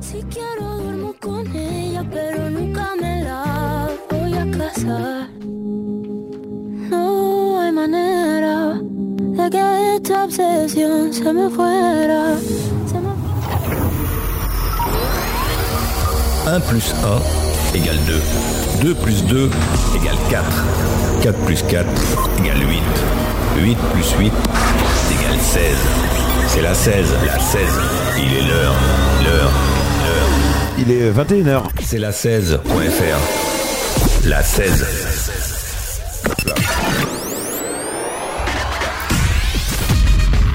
Si quiero duermo con ella, pero nunca me la voy a casar. No hay manera de que esta obsesión se me fuera. Se me 1 plus 1 égale 2. 2 plus 2 égale 4. 4 plus 4 égale 8. 8 plus 8 égale 16. C'est la 16, la 16. Il est l'heure, l'heure. Il est 21h. C'est la 16.fr. La 16.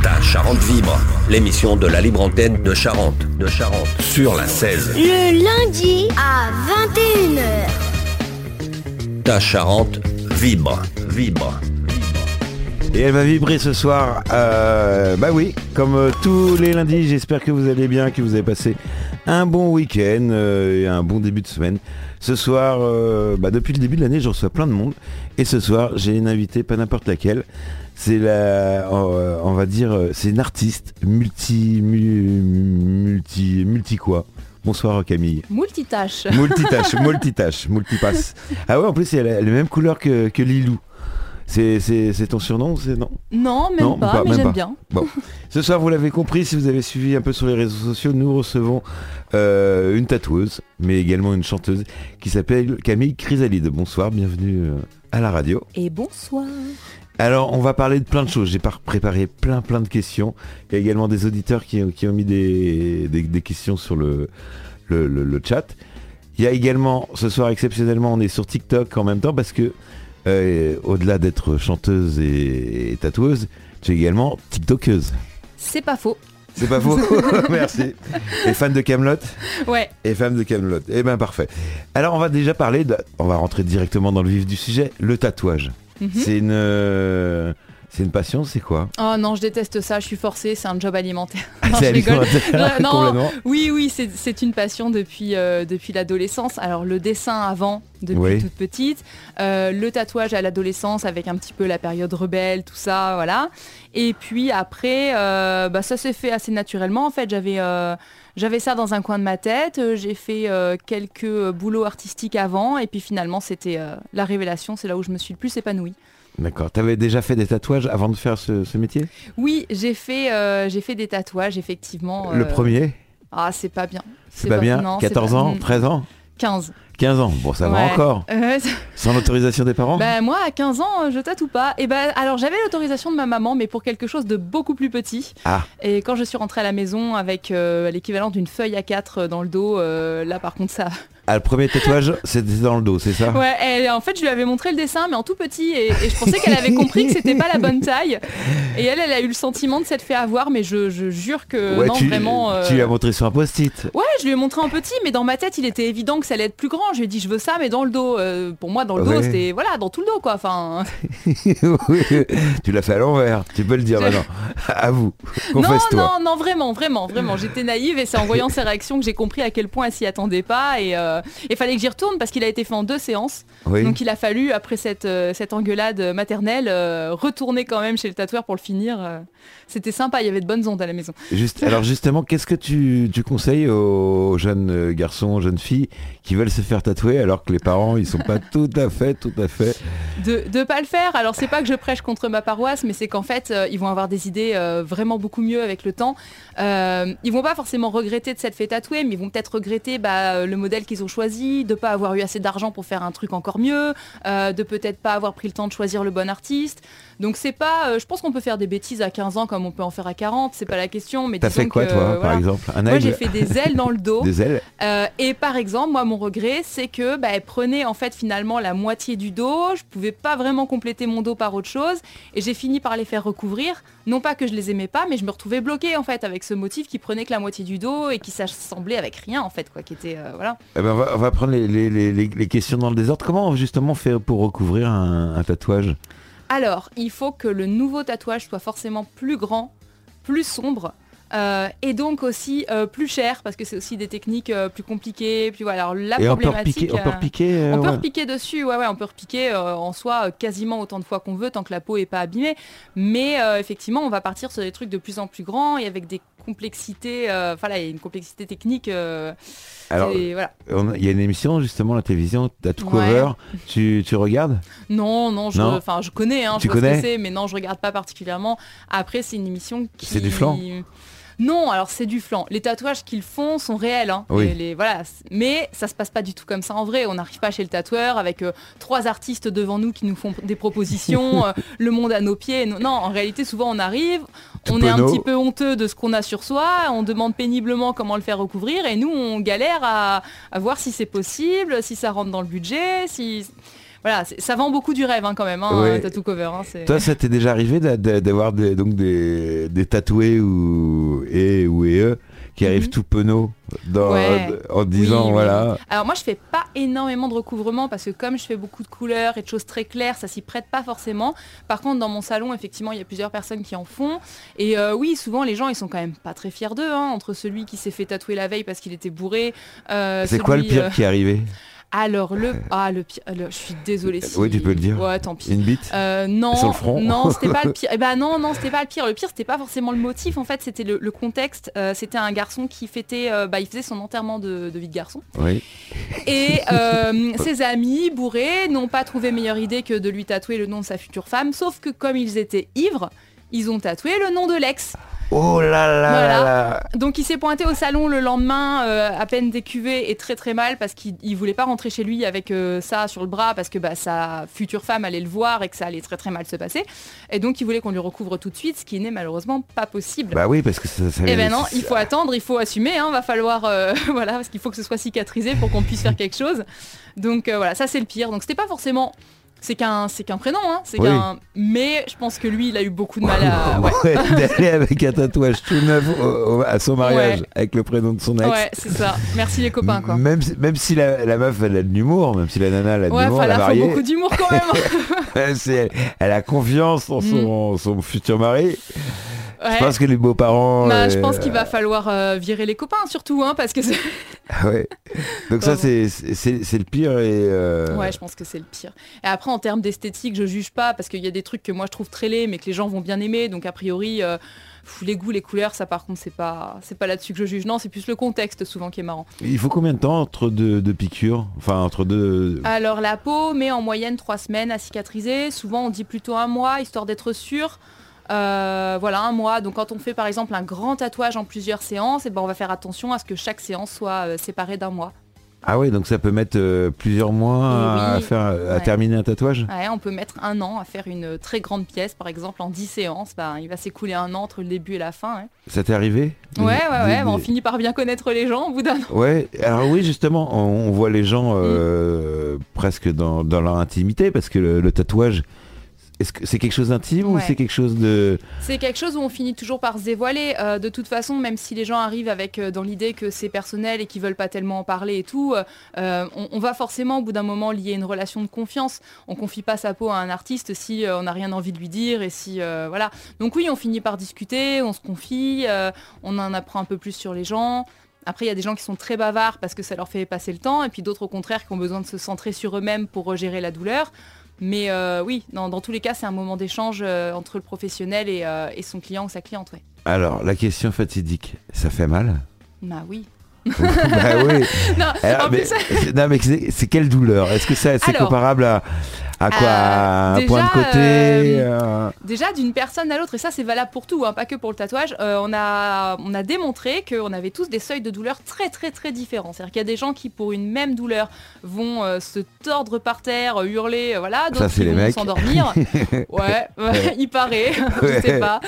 Ta Charente vibre, l'émission de la libre antenne de Charente, de Charente, sur la 16. Le lundi à 21h. Ta Charente vibre, vibre. Et elle va vibrer ce soir. Euh, bah oui, comme euh, tous les lundis, j'espère que vous allez bien, que vous avez passé un bon week-end euh, et un bon début de semaine. Ce soir, euh, bah depuis le début de l'année, je reçois plein de monde. Et ce soir, j'ai une invitée, pas n'importe laquelle. C'est la, euh, on va dire, c'est une artiste multi, mu- multi, multi quoi. Bonsoir Camille. Multitâche. Multitâche, multitâche, multipasse. Ah ouais, en plus, elle a les mêmes couleurs que, que Lilou. C'est, ton surnom, c'est non Non, même Non, pas, pas- mais j'aime bien. Bon, ce soir, vous l'avez compris, si vous avez suivi un peu sur les réseaux sociaux, nous recevons euh, une tatoueuse, mais également une chanteuse qui s'appelle Camille Chrysalide. Bonsoir, bienvenue euh, à la radio. Et bonsoir. Alors, on va parler de plein de choses. J'ai par- préparé plein, plein de questions. Il y a également des auditeurs qui, qui ont mis des, des- des questions sur le, le, le- le chat. Il y a également, ce soir exceptionnellement, on est sur TikTok en même temps parce que, euh, au-delà d'être chanteuse et, et tatoueuse, tu es également TikTokeuse. C'est pas faux. C'est pas faux Merci. Et fan de Camelot Ouais. et femme de Camelot. Eh ben parfait. Alors on va déjà parler de, on va rentrer directement dans le vif du sujet, le tatouage. Mhm. C'est une euh, c'est une passion, c'est quoi? Oh non, je déteste ça, je suis forcée, c'est un job alimentaire. Ah, Non, je rigole. non. Oui, oui, c'est une passion depuis, euh, depuis l'adolescence. Alors le dessin avant, depuis Oui. toute petite, euh, le tatouage à l'adolescence avec un petit peu la période rebelle, tout ça, voilà. Et puis après, euh, bah, ça s'est fait assez naturellement. En fait, j'avais j'avais ça dans un coin de ma tête. J'ai fait euh, quelques boulots artistiques avant, et puis finalement, c'était euh, la révélation. C'est là où je me suis le plus épanouie. D'accord. T'avais déjà fait des tatouages avant de faire ce, ce métier? Oui, j'ai fait, euh, j'ai fait des tatouages, effectivement. Le euh, premier? Ah, c'est pas bien. C'est pas bien non, c'est 14 pas- ans Mm, 13 ans? 15. 15 ans Bon, ça va Ouais. encore. Euh, Sans l'autorisation des parents bah, moi, à 15 ans, euh, je tatoue pas. Et ben, alors, j'avais l'autorisation de ma maman, mais pour quelque chose de beaucoup plus petit. Ah, Et quand je suis rentrée à la maison avec euh, l'équivalent d'une feuille à 4 dans le dos, euh, là, par contre, ça. ah, le premier tatouage, c'était dans le dos, c'est ça Ouais, et en fait, je lui avais montré le dessin, mais en tout petit, et, et je pensais qu'elle avait compris que c'était pas la bonne taille. Et elle, elle a eu le sentiment de s'être fait avoir, mais je, je jure que Ouais, non, tu, vraiment. tu lui as montré sur un post-it. Ouais, je lui ai montré en petit, mais dans ma tête, il était évident que ça allait être plus grand. Je lui ai dit, je veux ça, mais dans le dos. Euh, pour moi, dans le dos, c'était voilà, dans tout le dos, quoi. Enfin, Oui, tu l'as fait à l'envers, tu peux le dire maintenant. À vous, non, non, non, vraiment, vraiment, vraiment. J'étais naïve et c'est en voyant ses réactions que j'ai compris à quel point elle s'y attendait pas. Et euh, il fallait que j'y retourne parce qu'il a été fait en deux séances. Oui. Donc il a fallu, après cette, euh, cette engueulade maternelle, euh, retourner quand même chez le tatoueur pour le finir. euh. C'était sympa, il y avait de bonnes ondes à la maison. Juste, alors justement, qu'est-ce que tu, tu conseilles aux jeunes euh, garçons, jeunes filles qui veulent se faire tatouer alors que les parents ils sont pas tout à fait, tout à fait. de de pas le faire. Alors c'est pas que je prêche contre ma paroisse, mais c'est qu'en fait euh, ils vont avoir des idées euh, vraiment beaucoup mieux avec le temps. Euh, ils vont pas forcément regretter de s'être fait tatouer, mais ils vont peut-être regretter bah, le modèle qu'ils ont choisi, de pas avoir eu assez d'argent pour faire un truc encore mieux, de peut-être pas avoir pris le temps de choisir le bon artiste. Donc c'est pas, euh, je pense qu'on peut faire des bêtises à 15 ans comme on peut en faire à 40, c'est pas la question. Mais T'as fait quoi que, toi, par exemple Un Moi j'ai fait des ailes dans le dos. Des ailes Euh, et par exemple, moi, mon regret, c'est que bah, elle prenait en fait finalement la moitié du dos. Je pouvais pas vraiment compléter mon dos par autre chose, et j'ai fini par les faire recouvrir. Non pas que je les aimais pas, mais je me retrouvais bloquée en fait avec ce motif qui prenait que la moitié du dos et qui s'assemblait avec rien en fait, quoi, qui était euh, voilà. Eh ben, on, va, on va prendre les, les- les- les- les questions dans le désordre. Comment justement faire pour recouvrir un, un tatouage? Alors, il faut que le nouveau tatouage soit forcément plus grand, plus sombre. Euh, et donc aussi euh, plus cher parce que c'est aussi des techniques euh, plus compliquées. Puis voilà, alors la Et on peut problématique. repiquer, on peut repiquer, ouais. dessus, ouais, ouais, on peut repiquer en soi quasiment autant de fois qu'on veut tant que la peau est pas abîmée. Mais effectivement, on va partir sur des trucs de plus en plus grands et avec des complexités. euh, Enfin là, il y a une complexité technique. euh, Alors, voilà. il y a une émission justement à la télévision, Tattoo Ouais. Cover. Tu, tu regardes? Non, non, je, Non. je connais, hein, Tu je connais? mais non, je regarde pas particulièrement. Après, c'est une émission qui. C'est du flan Non, alors c'est du flan. Les tatouages qu'ils font sont réels, hein. Oui. Et les, voilà. Mais ça se passe pas du tout comme ça en vrai. On n'arrive pas chez le tatoueur avec euh, trois artistes devant nous qui nous font des propositions, euh, le monde à nos pieds. Non, non, en réalité, souvent on arrive, Tout on est un petit peu honteux de ce qu'on a sur soi, on demande péniblement comment le faire recouvrir, et nous on galère à, à voir si c'est possible, si ça rentre dans le budget, si voilà, ça vend beaucoup du rêve hein, quand même, hein, Ouais. tattoo cover. hein, Toi, ça t'est déjà arrivé d'a- d'a- d'avoir des, donc des, des tatoués ou et ou et eux qui arrivent Mhm. tout dans- Ouais. en disant Oui, voilà. oui. Alors moi je fais pas énormément de recouvrement parce que comme je fais beaucoup de couleurs et de choses très claires, ça s'y prête pas forcément. Par contre dans mon salon effectivement il y a plusieurs personnes qui en font et euh, oui souvent les gens ils sont quand même pas très fiers d'eux hein, entre celui qui s'est fait tatouer la veille parce qu'il était bourré. euh, C'est quoi le pire euh, qui est arrivé? Alors le ah le pire je suis désolée. si- Oui, tu peux le dire. Ouais tant pis. Une bite Euh, non, Sur le front non, c'était pas le pire. Eh ben non, non, c'était pas le pire. Le pire, c'était pas forcément le motif. En fait, c'était le, le contexte. Euh, c'était un garçon qui fêtait, euh, bah, il faisait son enterrement de, de vie de garçon. Oui. Et ses amis bourrés n'ont pas trouvé meilleure idée que de lui tatouer le nom de sa future femme. Sauf que comme ils étaient ivres, ils ont tatoué le nom de l'ex. Oh là là Voilà. là là. Donc il s'est pointé au salon le lendemain, euh, à peine décuvé et très très mal parce qu'il il voulait pas rentrer chez lui avec euh, ça sur le bras parce que bah, sa future femme allait le voir et que ça allait très très mal se passer. Et donc il voulait qu'on lui recouvre tout de suite, ce qui n'est malheureusement pas possible. Bah oui, parce que ça. ça Eh ben non, il faut attendre, il faut assumer, hein, va falloir, euh, voilà, parce qu'il faut que ce soit cicatrisé pour qu'on puisse faire quelque chose. Donc voilà, ça c'est le pire. Donc c'était pas forcément, c'est qu'un, c'est qu'un prénom, hein, c'est Oui. qu'un, mais je pense que lui, il a eu beaucoup de mal à, ouais, Ouais, d'aller avec un tatouage tout neuf au- au- à son mariage Ouais. avec le prénom de son ex. ouais, c'est ça. Merci les copains quoi. Même, si- même si la, la meuf elle a de l'humour, même si la nana elle a de Ouais, l'humour, faut mariée, beaucoup d'humour quand même. elle, elle a confiance en son, son futur mari. Je pense que les beaux-parents. Bah, je euh, pense qu'il va falloir euh, virer les copains surtout, hein, parce que c'est- ouais. Donc ça Bon. c'est le pire et. euh, ouais, je pense que c'est le pire. Et après, en termes d'esthétique, je juge pas parce qu'il y a des trucs que moi je trouve très laids, mais que les gens vont bien aimer. Donc a priori, pff, les goûts, les couleurs, ça par contre, c'est pas, c'est pas là-dessus que je juge. Non, c'est plus le contexte souvent qui est marrant. Il faut combien de temps entre deux, deux piqûres? Enfin entre deux. Alors la peau met en moyenne trois semaines à cicatriser. Souvent, on dit plutôt un mois, histoire d'être sûr. Euh, voilà, un mois. Donc quand on fait par exemple un grand tatouage en plusieurs séances, et ben, on va faire attention à ce que chaque séance soit euh, séparée d'un mois. Ah ouais, donc ça peut mettre euh, plusieurs mois à, Oui. faire, à Ouais. terminer un tatouage? Ouais, on peut mettre un an à faire une très grande pièce, par exemple en 10 séances. Ben, il va s'écouler un an entre le début et la fin. hein. Ça t'est arrivé? Ouais, ouais, Des- ouais. des- on finit par bien connaître les gens au bout d'un an. Ouais, alors oui, justement, on, on voit les gens Mm. presque dans, dans leur intimité parce que le, le tatouage, est-ce que c'est quelque chose d'intime ou c'est quelque chose de. C'est quelque chose où on finit toujours par se dévoiler. Euh, de toute façon, même si les gens arrivent avec euh, dans l'idée que c'est personnel et qu'ils veulent pas tellement en parler et tout, euh, on, on va forcément au bout d'un moment lier une relation de confiance. On confie pas sa peau à un artiste si on n'a rien envie de lui dire et si voilà. Donc oui, on finit par discuter, on se confie, on en apprend un peu plus sur les gens. Après, il y a des gens qui sont très bavards parce que ça leur fait passer le temps, et puis d'autres au contraire qui ont besoin de se centrer sur eux-mêmes pour gérer la douleur. Mais euh, oui, dans, dans tous les cas, c'est un moment d'échange euh, entre le professionnel et, euh, et son client ou sa cliente. Ouais. Alors, la question fatidique, ça fait mal Bah oui. Bah oui. Non, Alors, en mais, non, mais c'est quelle douleur? Est-ce que c'est comparable à, à quoi euh, Un déjà, point de côté euh, euh, déjà d'une personne à l'autre, et ça c'est valable pour tout, hein, pas que pour le tatouage, on, a, on a démontré qu'on avait tous des seuils de douleur très très très différents. C'est-à-dire qu'il y a des gens qui pour une même douleur vont se tordre par terre, hurler, voilà, d'autres qui les vont s'endormir. ouais, ouais, il paraît, je sais pas.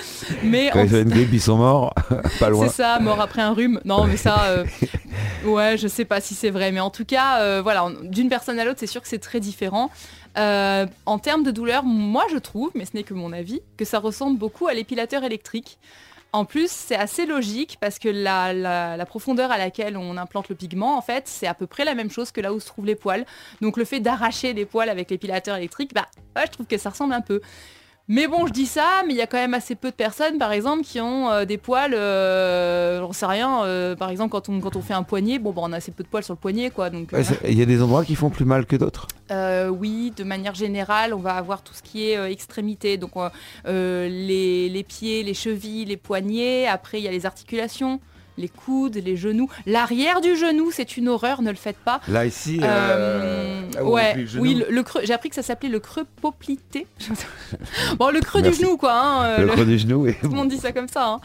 Mais Quand en ils ont une grippe, ils sont morts, pas loin. C'est ça, mort après un rhume. Non, mais ça, ouais, je sais pas si c'est vrai, mais en tout cas, voilà, d'une personne à l'autre, c'est sûr que c'est très différent. Euh, en termes de douleur, moi je trouve, mais ce n'est que mon avis, que ça ressemble beaucoup à l'épilateur électrique. En plus, c'est assez logique parce que la, la- profondeur à laquelle on implante le pigment, en fait, c'est à peu près la même chose que là où se trouvent les poils. Donc le fait d'arracher les poils avec l'épilateur électrique, bah, je trouve que ça ressemble un peu. Mais bon, je dis ça, mais il y a quand même assez peu de personnes, par exemple, qui ont euh, des poils, euh, j'en sais rien, euh, par exemple, quand on, quand on fait un poignet, bon, bah, on a assez peu de poils sur le poignet, quoi. Donc, Ouais, Il y a des endroits qui font plus mal que d'autres. euh, oui, de manière générale, on va avoir tout ce qui est extrémité, donc les, les pieds, les chevilles, les poignets, après il y a les articulations, les coudes, les genoux. L'arrière du genou, c'est une horreur, ne le faites pas. Là ici, Euh, euh, ouais, le genou. oui, le, le creux. J'ai appris que ça s'appait le creux poplité. bon, le creux Merci. du genou, quoi. hein, euh, le le- creux du genou. Tout le monde dit ça comme ça. hein.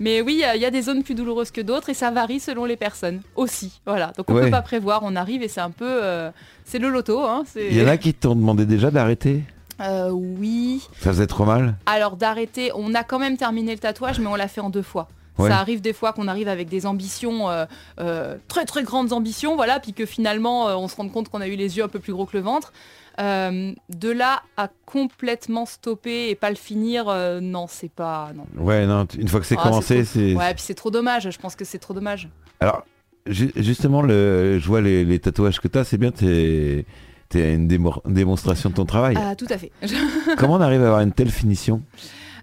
Mais oui, il y a des zones plus douloureuses que d'autres et ça varie selon les personnes aussi. Voilà. Donc on Ouais. peut pas prévoir. On arrive et c'est un peu, euh, c'est le loto. Hein, Il y en a qui t'ont demandé déjà d'arrêter? Euh, oui. Ça faisait trop mal? Alors d'arrêter, on a quand même terminé le tatouage, mais on l'a fait en deux fois. Ouais. Ça arrive des fois qu'on arrive avec des ambitions, euh, euh, très très grandes ambitions, voilà, puis que finalement euh, on se rend compte qu'on a eu les yeux un peu plus gros que le ventre. De là à complètement stopper et pas le finir, non, c'est pas. Non. Ouais, non, une fois que c'est Ah, commencé, c'est c'est. Ouais, puis c'est trop dommage, je pense que c'est trop dommage. Alors, ju- justement, le... je vois les, les tatouages que tu as, c'est bien, t'es t'es une démo- démonstration de ton travail. Ah, tout à fait. Comment on arrive à avoir une telle finition?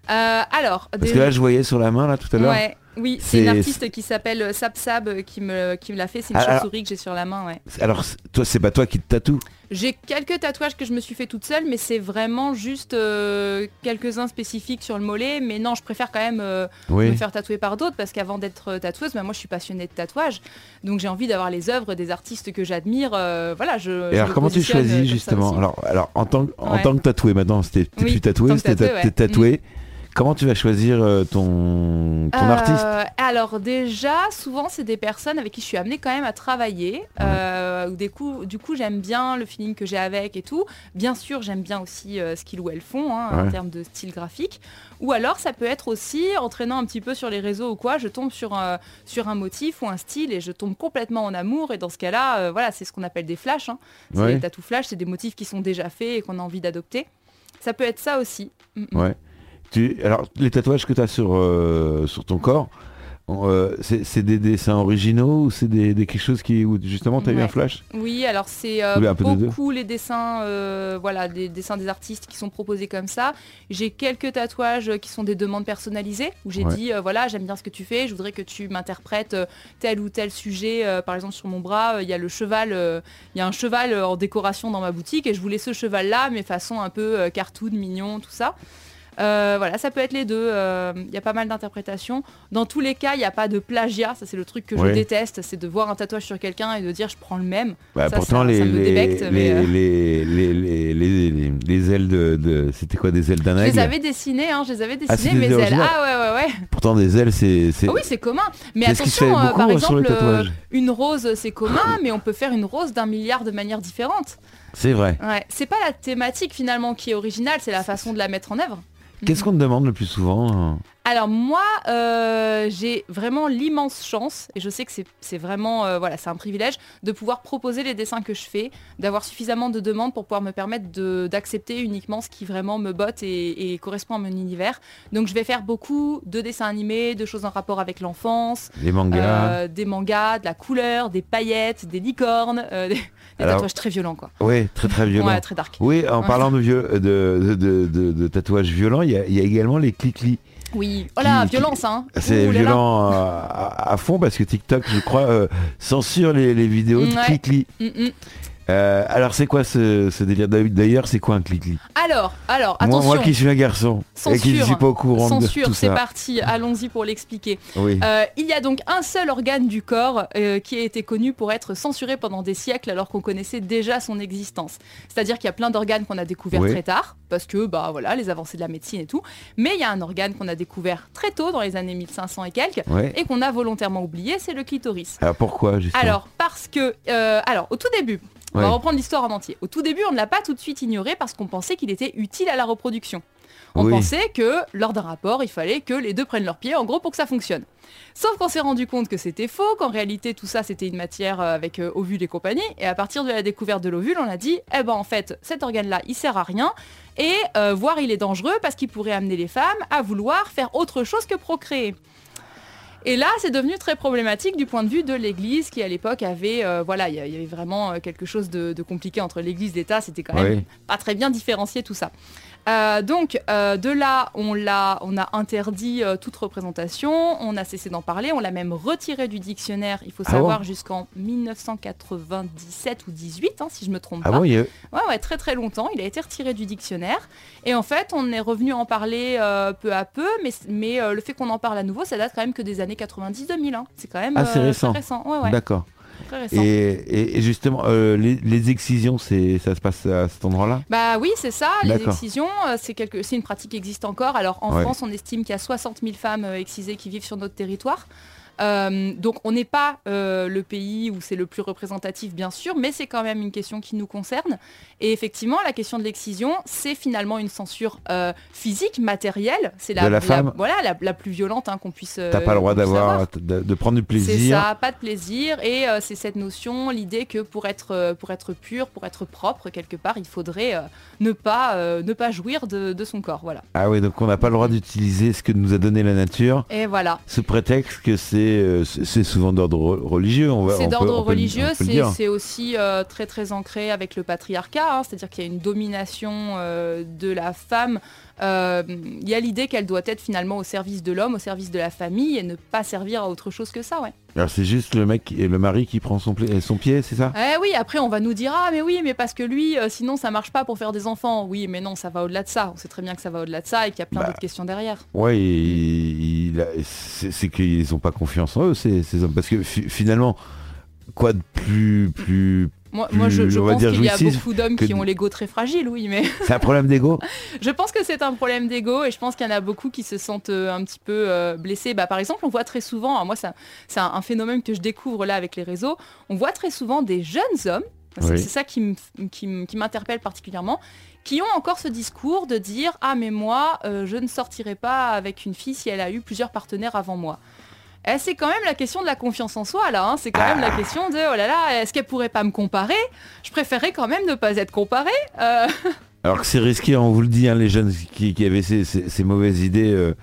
Euh, alors, Parce que là, je voyais sur la main, là, tout à l'heure. ouais, oui, c'est une artiste qui s'appelle Sab Sab euh, qui me, qui me l'a fait. C'est une Ah, alors- chauve-souris que j'ai sur la main, ouais. Alors, c'est- toi, c'est pas toi qui te tatoue? J'ai quelques tatouages que je me suis fait toute seule, mais c'est vraiment juste euh, quelques-uns spécifiques sur le mollet. Mais non, je préfère quand même euh, me faire tatouer par d'autres parce qu'avant d'être tatoueuse, bah, moi je suis passionnée de tatouage. Donc j'ai envie d'avoir les œuvres des artistes que j'admire. euh, voilà, je. Et je alors, me comment tu euh, choisis justement? alors, alors, en tant, que- en Ouais. tant que tatoué, maintenant, c'était t'es Oui, plus en tant tatoué, que c'était tatoué, Comment tu vas choisir euh, ton, ton Euh, artiste? Alors déjà, souvent c'est des personnes avec qui je suis amenée quand même à travailler. euh, ou des coups, du coup j'aime bien le feeling que j'ai avec et tout. Bien sûr j'aime bien aussi euh, ce qu'ils ou elles font hein, en termes de style graphique. Ou alors ça peut être aussi, entraînant un petit peu sur les réseaux ou quoi, je tombe sur, un- sur un motif ou un style et je tombe complètement en amour. Et dans ce cas-là, voilà, c'est ce qu'on appelle des flashs. hein. C'est Ouais. des tatou flash, c'est des motifs qui sont déjà faits et qu'on a envie d'adopter. Ça peut être ça aussi. Mm, mm. Ouais. Tu, alors, les tatouages que tu as sur, euh, sur ton corps, euh, c'est des dessins originaux ou c'est des, des quelque chose qui, où justement tu as eu un flash? Oui, alors c'est euh, beaucoup les dessins, euh, voilà, des dessins des artistes qui sont proposés comme ça. J'ai quelques tatouages qui sont des demandes personnalisées où j'ai Ouais. dit voilà, j'aime bien ce que tu fais, je voudrais que tu m'interprètes tel ou tel sujet. Par exemple, sur mon bras, il y a le cheval, il y a un cheval en décoration dans ma boutique et je voulais ce cheval-là, mais façon un peu cartoon, mignon, tout ça. Euh, voilà, ça peut être les deux. euh, Il y a pas mal d'interprétations. Dans tous les cas, il n'y a pas de plagiat. Ça, c'est le truc que je déteste. C'est de voir un tatouage sur quelqu'un et de dire je prends le même. Bah, Ça, pourtant, ça- les, ça me les, débecte, les, mais, euh, les, les, les, les- les- les ailes de, de- C'était quoi des ailes d'un Je les aigle? avais dessinées, hein, je les avais Ah, dessinées, c'est des mes ailes. Ah ouais, ouais, ouais. Pourtant, des ailes, c'est. Ah oui, c'est commun. Mais attention, euh, par euh, exemple, euh, une rose, c'est commun, mais on peut faire une rose d'un milliard de manières différentes. C'est vrai. Ouais. C'est pas la thématique finalement qui est originale, c'est la façon de la mettre en œuvre. Qu'est-ce qu'on te demande le plus souvent hein Alors moi, euh, j'ai vraiment l'immense chance, et je sais que c'est- vraiment, euh, voilà, c'est un privilège, de pouvoir proposer les dessins que je fais, d'avoir suffisamment de demandes pour pouvoir me permettre d'accepter uniquement ce qui vraiment me botte et, et correspond à mon univers. Donc je vais faire beaucoup de dessins animés, de choses en rapport avec l'enfance, Les mangas euh, des mangas, de la couleur, des paillettes, des licornes, des, des Alors- tatouages très violents quoi. Oui, très très violent. Ouais, très dark. Oui, en parlant de, vieux, de, de, de, de- de tatouages violents, il y, a- il y a également les clics-lis. Oui. Oh là, Qui- qui- violence hein. C'est violent à, à- fond parce que TikTok, je crois, euh, censure les, les vidéos de Ouais. Mm, mm. Euh, alors c'est quoi ce, ce délire D'ailleurs, c'est quoi un clic-lit Alors, alors, moi, attention. moi qui suis un garçon et qui ne suis pas au courant Censure, de tout c'est ça. parti, allons-y pour l'expliquer. Oui. Euh, il y a donc un seul organe du corps euh, qui a été connu pour être censuré pendant des siècles alors qu'on connaissait déjà son existence. C'est-à-dire qu'il y a plein d'organes qu'on a découverts Oui. très tard, parce que bah voilà, les avancées de la médecine et tout. Mais il y a un organe qu'on a découvert très tôt, dans les années 1500 et quelques, et qu'on a volontairement oublié, c'est le clitoris. Alors pourquoi justement? Alors, parce que, euh, alors, au tout début, on va reprendre l'histoire en entier. Au tout début, on ne l'a pas tout de suite ignoré parce qu'on pensait qu'il était utile à la reproduction. On Oui. pensait que lors d'un rapport, il fallait que les deux prennent leur pied, en gros, pour que ça fonctionne. Sauf qu'on s'est rendu compte que c'était faux, qu'en réalité, tout ça, c'était une matière euh, avec euh, ovules et compagnie. Et à partir de la découverte de l'ovule, on a dit, eh ben en fait, cet organe-là, il sert à rien. Et euh, voire il est dangereux parce qu'il pourrait amener les femmes à vouloir faire autre chose que procréer. Et là, c'est devenu très problématique du point de vue de l'Église, qui à l'époque avait, euh, voilà, il y avait vraiment euh, quelque chose de, de compliqué entre l'Église et l'État. C'était quand même Oui. pas très bien différencié tout ça. Euh, donc euh, de là, on, l'a, on a interdit euh, toute représentation, on a cessé d'en parler, on l'a même retiré du dictionnaire, il faut Ah savoir, bon jusqu'en 1997 ou 18, hein, si je me trompe Ah pas. bon, il a- Ouais, ouais, très très longtemps, il a été retiré du dictionnaire. Et en fait, on est revenu en parler peu à peu, mais, mais le fait qu'on en parle à nouveau, ça date quand même que des années 90-2000. hein. C'est quand même Ah, récent. récent. Ouais, ouais, D'accord. Et, et- et justement, euh, les, les excisions, c'est, ça se passe à cet endroit-là? Bah oui, c'est ça, les excisions, euh, c'est quelque... c'est une pratique qui existe encore. Alors en Ouais. France, on estime qu'il y a 60 000 femmes euh, excisées qui vivent sur notre territoire. Euh, donc on n'est pas euh, le pays où c'est le plus représentatif bien sûr, mais c'est quand même une question qui nous concerne. Et effectivement, la question de l'excision, c'est finalement une censure euh, physique, matérielle. C'est la, la femme voilà, la, la plus violente hein, qu'on puisse. T'as pas le droit d'avoir, de, de prendre du C'est plaisir. ça, pas de plaisir. Et c'est cette notion, l'idée que pour être, pour être pur, pour être propre, quelque part, il faudrait ne, pas, ne pas jouir de, de son corps. Voilà. Ah oui, donc on n'a pas le droit d'utiliser ce que nous a donné la nature, Et voilà. sous prétexte que c'est, c'est c'est souvent d'ordre re- religieux. C'est d'ordre religieux, c'est aussi euh, très très ancré avec le patriarcat, hein, c'est-à-dire qu'il y a une domination euh, de la femme. Euh, Il y a l'idée qu'elle doit être finalement au service de l'homme, au service de la famille et ne pas servir à autre chose que ça. Ouais. Alors c'est juste le mec, et le mari qui prend son, son pied, c'est ça? Eh oui, après on va nous dire ah mais oui, mais parce que lui, euh, sinon ça marche pas pour faire des enfants. Oui, mais non, ça va au-delà de ça. On sait très bien que ça va au-delà de ça et qu'il y a plein Bah. d'autres questions derrière. Ouais, a- c'est qu'ils n'ont pas confiance en eux, ces, ces hommes. Parce que fi- finalement, quoi de plus... plus... Moi, Plus, moi je, je on va pense qu'il y a beaucoup d'hommes qui ont l'ego très fragile, oui, mais C'est un problème d'ego je pense que c'est un problème d'ego et je pense qu'il y en a beaucoup qui se sentent euh, un petit peu euh, blessés. Bah, par exemple, on voit très souvent, moi c'est un, un phénomène que je découvre là avec les réseaux, on voit très souvent des jeunes hommes, c'est Oui. ça qui m'interpelle particulièrement, qui ont encore ce discours de dire ah mais moi euh, je ne sortirai pas avec une fille si elle a eu plusieurs partenaires avant moi. Eh, c'est quand même la question de la confiance en soi là, hein. c'est quand même la question de oh là là, est-ce qu'elle pourrait pas me comparer? Je préférerais quand même ne pas être comparée. Euh, Alors que c'est risqué, on vous le dit, hein, les jeunes qui, qui avaient ces, ces- ces mauvaises idées, euh,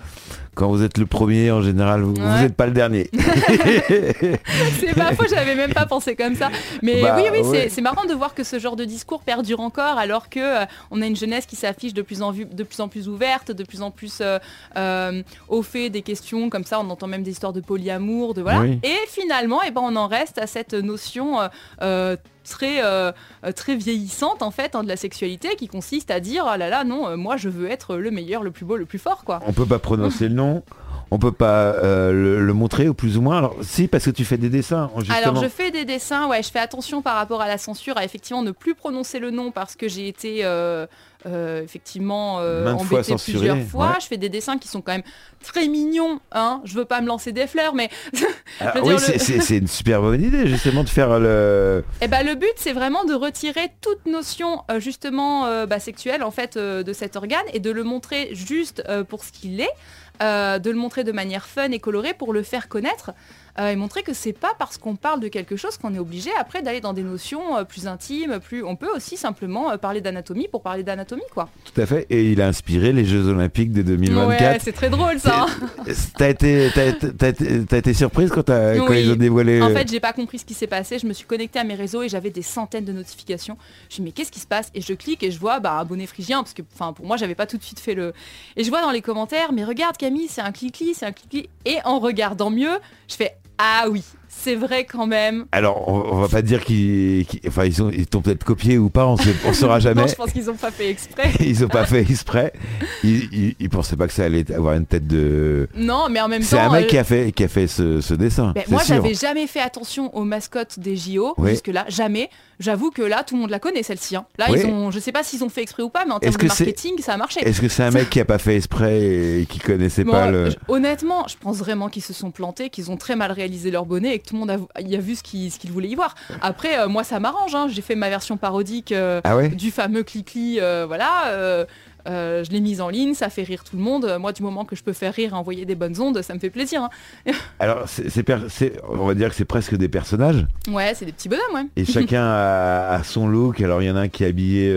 quand vous êtes le premier, en général, vous Ouais. n'êtes pas le dernier. c'est pas faux, j'avais même pas pensé comme ça. Mais Bah, oui, oui, ouais. c'est- marrant de voir que ce genre de discours perdure encore, alors que euh, on a une jeunesse qui s'affiche de plus en vue- de plus en plus ouverte, de plus en plus euh, euh, au fait des questions comme ça. On entend même des histoires de polyamour, de voilà. Oui. Et finalement, eh ben, on en reste à cette notion. Très euh, euh, très vieillissante en fait hein, de la sexualité qui consiste à dire oh là là non euh, moi je veux être le meilleur le plus beau le plus fort quoi on peut pas prononcer le nom, on peut pas euh, le, le montrer, ou plus ou moins. Alors si, parce que tu fais des dessins, justement. Alors je fais des dessins, ouais, je fais attention par rapport à la censure, à effectivement ne plus prononcer le nom parce que j'ai été euh, effectivement euh, fois censuré, plusieurs fois. ouais. Je fais des dessins qui sont quand même très mignons, hein. Je veux pas me lancer des fleurs, mais Ah, oui, c'est- le- c'est c'est une super bonne idée, justement, de faire le... Eh ben, le but, c'est vraiment de retirer toute notion euh, justement bah, sexuelle en fait de cet organe et de le montrer juste pour ce qu'il est, de le montrer de manière fun et colorée pour le faire connaître euh, et montrer que c'est pas parce qu'on parle de quelque chose qu'on est obligé après d'aller dans des notions euh, plus intimes, plus. On peut aussi simplement euh, parler d'anatomie pour parler d'anatomie quoi. Tout à fait. Et il a inspiré les Jeux Olympiques de Ouais, 2024. c'est très drôle ça. T'as été, été, surprise quand, Oui. ils ont dévoilé... En fait, j'ai pas compris ce qui s'est passé. Je me suis connectée à mes réseaux et j'avais des centaines de notifications. Je me dis mais qu'est-ce qui se passe? Et je clique et je vois bah, abonné phrygien parce que enfin pour moi j'avais pas tout de suite fait le. Et je vois dans les commentaires mais regarde Camille c'est un clic c'est un clic Et en regardant mieux, je fais ah oui c'est vrai quand même. Alors, on, on va pas dire qu'ils... Enfin, ils, ont- ils t'ont peut-être copié ou pas, on on saura jamais. Non, je pense qu'ils ont pas fait exprès. ils ont pas fait exprès. Ils, pensaient pas que ça allait avoir une tête de... Non, mais en même temps. C'est un mec euh, qui a fait, qui a fait ce, ce dessin. Ben, moi, j'avais jamais fait attention aux mascottes des JO Oui. jusque-là, jamais. J'avoue que là, tout le monde la connaît celle-ci. hein. Là, Oui. ils ont, je sais pas s'ils ont fait exprès ou pas, mais en termes de marketing, ça a marché. Est-ce que c'est un mec qui a pas fait exprès et qui connaissait Bon, pas le... honnêtement, je pense vraiment qu'ils se sont plantés, qu'ils ont très mal réalisé leur bonnet et que tout le monde a, y a vu ce qu'ils voulaient y voir. Après, euh, moi, ça m'arrange. hein. J'ai fait ma version parodique euh, Ah ouais? du fameux Clickly. euh, voilà. je l'ai mise en ligne, ça fait rire tout le monde. Moi, du moment que je peux faire rire, envoyer des bonnes ondes, ça me fait plaisir. hein. Alors, c'est- on va dire que c'est presque des personnages. Ouais, c'est des petits bonhommes, ouais. Et chacun a, a son look. Alors, il y en a un qui est habillé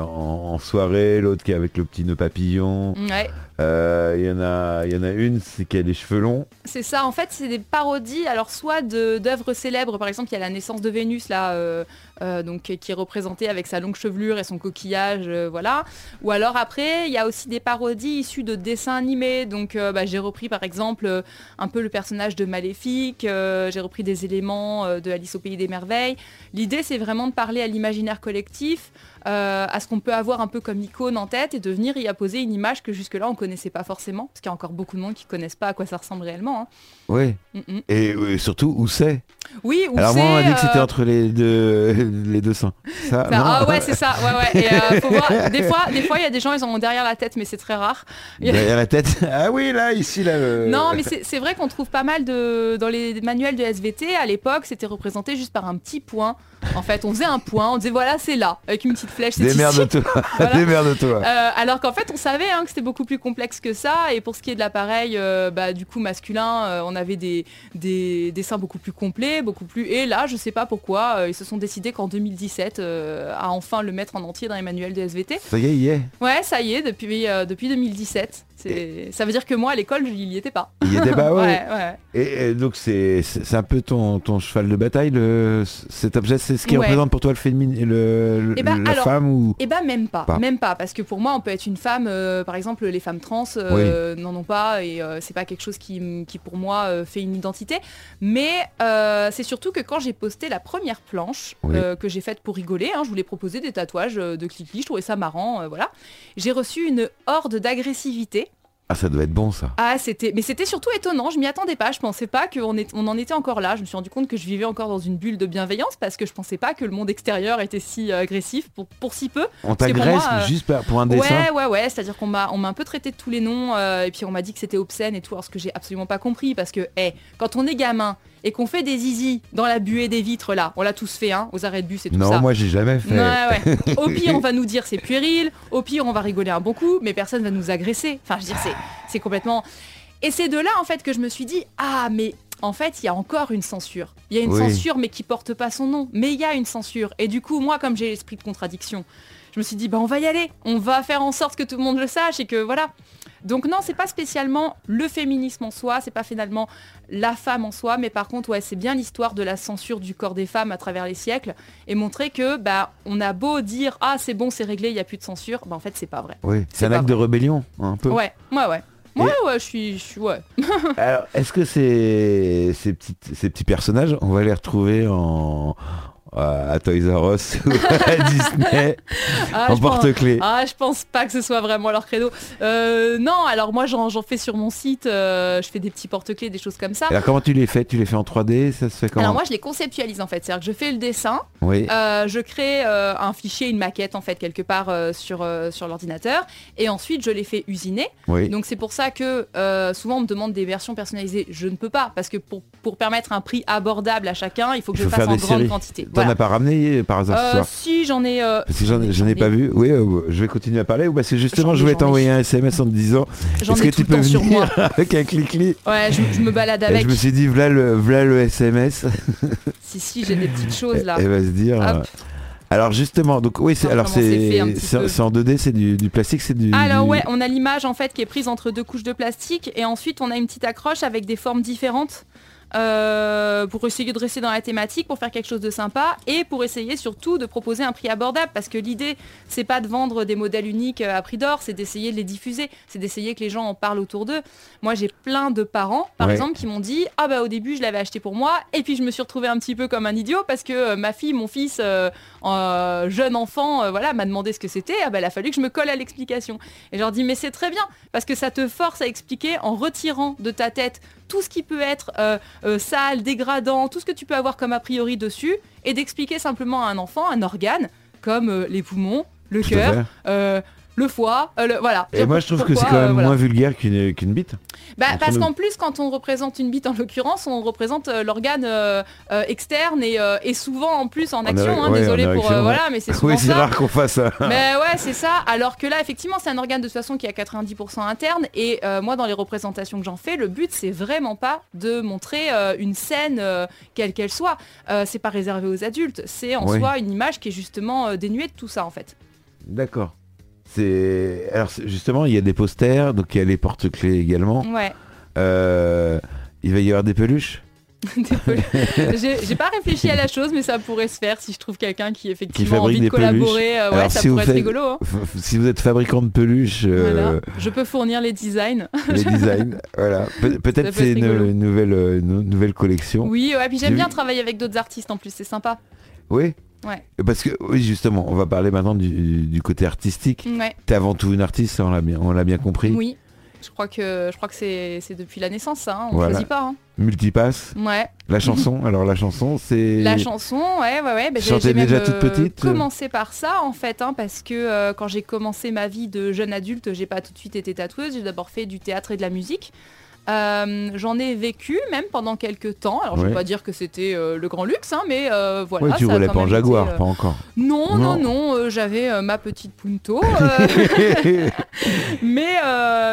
en, en soirée, l'autre qui est avec le petit nœud papillon, Ouais. Euh, Il y, en a- y en a une, c'est qui a les cheveux longs. C'est ça, en fait, c'est des parodies, alors soit d'œuvres célèbres, par exemple, il y a la naissance de Vénus, là, euh, euh, donc, qui est représentée avec sa longue chevelure et son coquillage, euh, voilà. Ou alors après, il y a aussi des parodies issues de dessins animés, donc euh, bah, j'ai repris par exemple un peu le personnage de Maléfique, j'ai repris des éléments de Alice au Pays des Merveilles. L'idée, c'est vraiment de parler à l'imaginaire collectif, à ce qu'on peut avoir un peu comme icône en tête et de venir y apposer une image que jusque-là on connaissait pas forcément, parce qu'il y a encore beaucoup de monde qui connaissent pas à quoi ça ressemble réellement. hein. Oui. Mm, mm. Et surtout, où c'est? Oui, ou Alors moi, on m'a c'est, dit que c'était euh, entre les deux, les deux seins. Ça, ah ouais, c'est ça. Ouais, ouais. Et, euh, faut voir, des fois, des fois, il y a des gens, ils en ont derrière la tête, mais c'est très rare. Derrière la tête. Ah oui, là, ici, là. Non, mais c'est vrai qu'on trouve pas mal de dans les manuels de SVT. À l'époque, c'était représenté juste par un petit point. En fait, on faisait un point, on disait voilà, c'est là, avec une petite flèche. Démerde-toi. Voilà. Démerde-toi. Euh, alors qu'en fait, on savait hein, que c'était beaucoup plus complexe que ça. Et pour ce qui est de l'appareil, bah, du coup masculin, on avait des, des dessins beaucoup plus complets, beaucoup plus. Et là, je sais pas pourquoi, euh, ils se sont décidés qu'en 2017, euh, à enfin le mettre en entier dans les manuels de SVT. Ça y est, il y est. Ouais, ça y est, depuis, euh, depuis 2017. Ça veut dire que moi, à l'école, je n'y étais pas. Il y était pas, ouais. ouais, ouais. Et, et donc c'est un peu ton, ton cheval de bataille, le, cet objet, c'est ce qui Ouais. représente pour toi le féminin, le, le- Eh ben, la alors, femme ou Eh ben même pas, Pas. même pas, parce que pour moi on peut être une femme, euh, par exemple les femmes trans euh, n'en ont pas et euh, c'est pas quelque chose qui, pour moi fait une identité, mais c'est surtout que quand j'ai posté la première planche Oui. que j'ai faite pour rigoler, hein, je voulais proposer des tatouages de Clicky, je trouvais ça marrant, voilà, j'ai reçu une horde d'agressivité. Ah ça doit être bon ça. Ah c'était, mais c'était surtout étonnant, je m'y attendais pas, je pensais pas qu'on est... on en était encore là, je me suis rendu compte que je vivais encore dans une bulle de bienveillance parce que je pensais pas que le monde extérieur était si euh, agressif pour, pour si peu. On t'agresse euh, juste pour un dessin. Ouais, ouais, ouais. C'est-à-dire qu'on m'a, on m'a un peu traité de tous les noms euh, et puis on m'a dit que c'était obscène et tout. Alors ce que j'ai absolument pas compris parce que, hé, quand on est gamin et qu'on fait des zizi dans la buée des vitres là, on l'a tous fait, hein, aux arrêts de bus et tout non, ça. moi j'ai jamais fait. Ouais, ouais. Au pire, on va nous dire c'est puéril. Au pire, on va rigoler un bon coup, mais personne va nous agresser. Enfin, je veux dire, c'est, c'est complètement. Et c'est de là en fait que je me suis dit ah mais en fait il y a encore une censure. Il y a une Oui. censure mais qui porte pas son nom. Mais il y a une censure. Et du coup moi comme j'ai l'esprit de contradiction, je me suis dit bah on va y aller. On va faire en sorte que tout le monde le sache et que voilà. Donc non, c'est pas spécialement le féminisme en soi, c'est pas finalement la femme en soi, mais par contre, ouais, c'est bien l'histoire de la censure du corps des femmes à travers les siècles et montrer que bah on a beau dire ah c'est bon, c'est réglé, il y a plus de censure, bah en fait c'est pas vrai. Oui, C'est un acte de rébellion, un peu. Ouais, ouais, ouais. Ouais, ouais, je suis, je suis, ouais. Alors, est-ce que ces, ces, petits, ces petits personnages, on va les retrouver en, à Toys R Us ou à Disney Ah, en je pense- porte-clés Ah, je pense pas que ce soit vraiment leur credo. Euh, non, alors moi j'en fais sur mon site, euh, je fais des petits porte-clés, des choses comme ça. Alors comment tu les fais? Tu les fais en 3D Ça se fait comment? Alors moi je les conceptualise en fait, c'est-à-dire que je fais le dessin, Oui. Euh, je crée euh, un fichier, une maquette en fait quelque part euh, sur, euh, sur l'ordinateur et ensuite je les fais usiner. oui. Donc c'est pour ça que euh, souvent on me demande des versions personnalisées. Je ne peux pas parce que pour, pour permettre un prix abordable à chacun, il faut que Il je fasse en grande séries. quantité. T'en as pas ramené par hasard ce Euh, soir si j'en ai... euh, Parce que j'en ai pas vu. Oui, euh, je vais continuer à parler. Ou parce que justement, je ai. t'envoyer un SMS en te disant Est-ce que tu peux venir moi. avec un clic-clic Ouais, je, me balade avec. je me suis dit, voilà le, SMS. Si, si, j'ai des petites choses là. Elle va se dire. euh. Alors justement, donc oui, c'est alors c'est en 2D, c'est du, du plastique, c'est du. Alors du- ouais, on a l'image en fait qui est prise entre deux couches de plastique et ensuite on a une petite accroche avec des formes différentes euh, pour essayer de rester dans la thématique, pour faire quelque chose de sympa et pour essayer surtout de proposer un prix abordable parce que l'idée c'est pas de vendre des modèles uniques euh, à prix d'or, c'est d'essayer de les diffuser, c'est d'essayer que les gens en parlent autour d'eux. Moi j'ai plein de parents par Ouais. exemple qui m'ont dit ah bah au début je l'avais acheté pour moi et puis je me suis retrouvée un petit peu comme un idiot parce que euh, ma fille, mon fils, euh, jeune enfant, voilà, m'a demandé ce que c'était, ah bah, il a fallu que je me colle à l'explication. Et je leur dis mais c'est très bien parce que ça te force à expliquer en retirant de ta tête tout ce qui peut être euh, euh, sale, dégradant, tout ce que tu peux avoir comme a priori dessus et d'expliquer simplement à un enfant un organe comme euh, les poumons, le cœur, le foie, euh, le- voilà. Et moi je trouve que c'est quand euh, même voilà. moins vulgaire qu'une qu'une bite. Bah, parce qu'en plus, quand on représente une bite en l'occurrence, on représente euh, l'organe euh, euh, externe et, euh, et souvent en plus en action. hein, ouais, désolé pour euh, voilà, mais c'est souvent Oui, c'est ça. rare qu'on fasse ça. Mais ouais, c'est ça. Alors que là, effectivement, c'est un organe de toute façon qui est à 90% interne. Et euh, moi, dans les représentations que j'en fais, le but, c'est vraiment pas de montrer euh, une scène euh, quelle qu'elle soit. Euh, c'est pas réservé aux adultes. C'est en Oui. soi une image qui est justement euh, dénuée de tout ça, en fait. D'accord. C'est alors justement il y a des posters, donc il y a les porte-clés également. Ouais. Euh, il va y avoir des peluches. J'ai pas réfléchi à la chose, mais ça pourrait se faire si je trouve quelqu'un qui effectivement a envie de collaborer. euh, ouais, Alors, ça si vous pourrait être faites- rigolo. hein. Si vous êtes fabricant de peluches, euh, Voilà. Je peux fournir les designs. les designs, voilà. Pe- Peut-être peut c'est une, nouvelle, une nouvelle collection. Oui, ouais, puis J'ai j'aime bien travailler avec d'autres artistes en plus, c'est sympa. Oui. Ouais. Parce que oui justement, on va parler maintenant du, du côté artistique. Ouais. T'es avant tout une artiste, on l'a bien, on l'a bien compris. Oui. Je crois que je crois que c'est depuis la naissance ça. hein, On Voilà. choisit pas. hein. Multipasse. Ouais. La chanson, alors la chanson, c'est. La chanson, ouais, ouais, ouais. bah, chantais même, déjà toute euh, petite Commencé par ça en fait, hein, parce que euh, quand j'ai commencé ma vie de jeune adulte, j'ai pas tout de suite été tatoueuse. J'ai d'abord fait du théâtre et de la musique. Euh, J'en ai vécu même pendant quelques temps. Alors je Ouais. vais pas dire que c'était euh, le grand luxe, hein, mais euh, voilà. Ouais, tu roulais pas en Jaguar, été, pas encore. Non, Non. non, non, j'avais ma petite Punto. mais,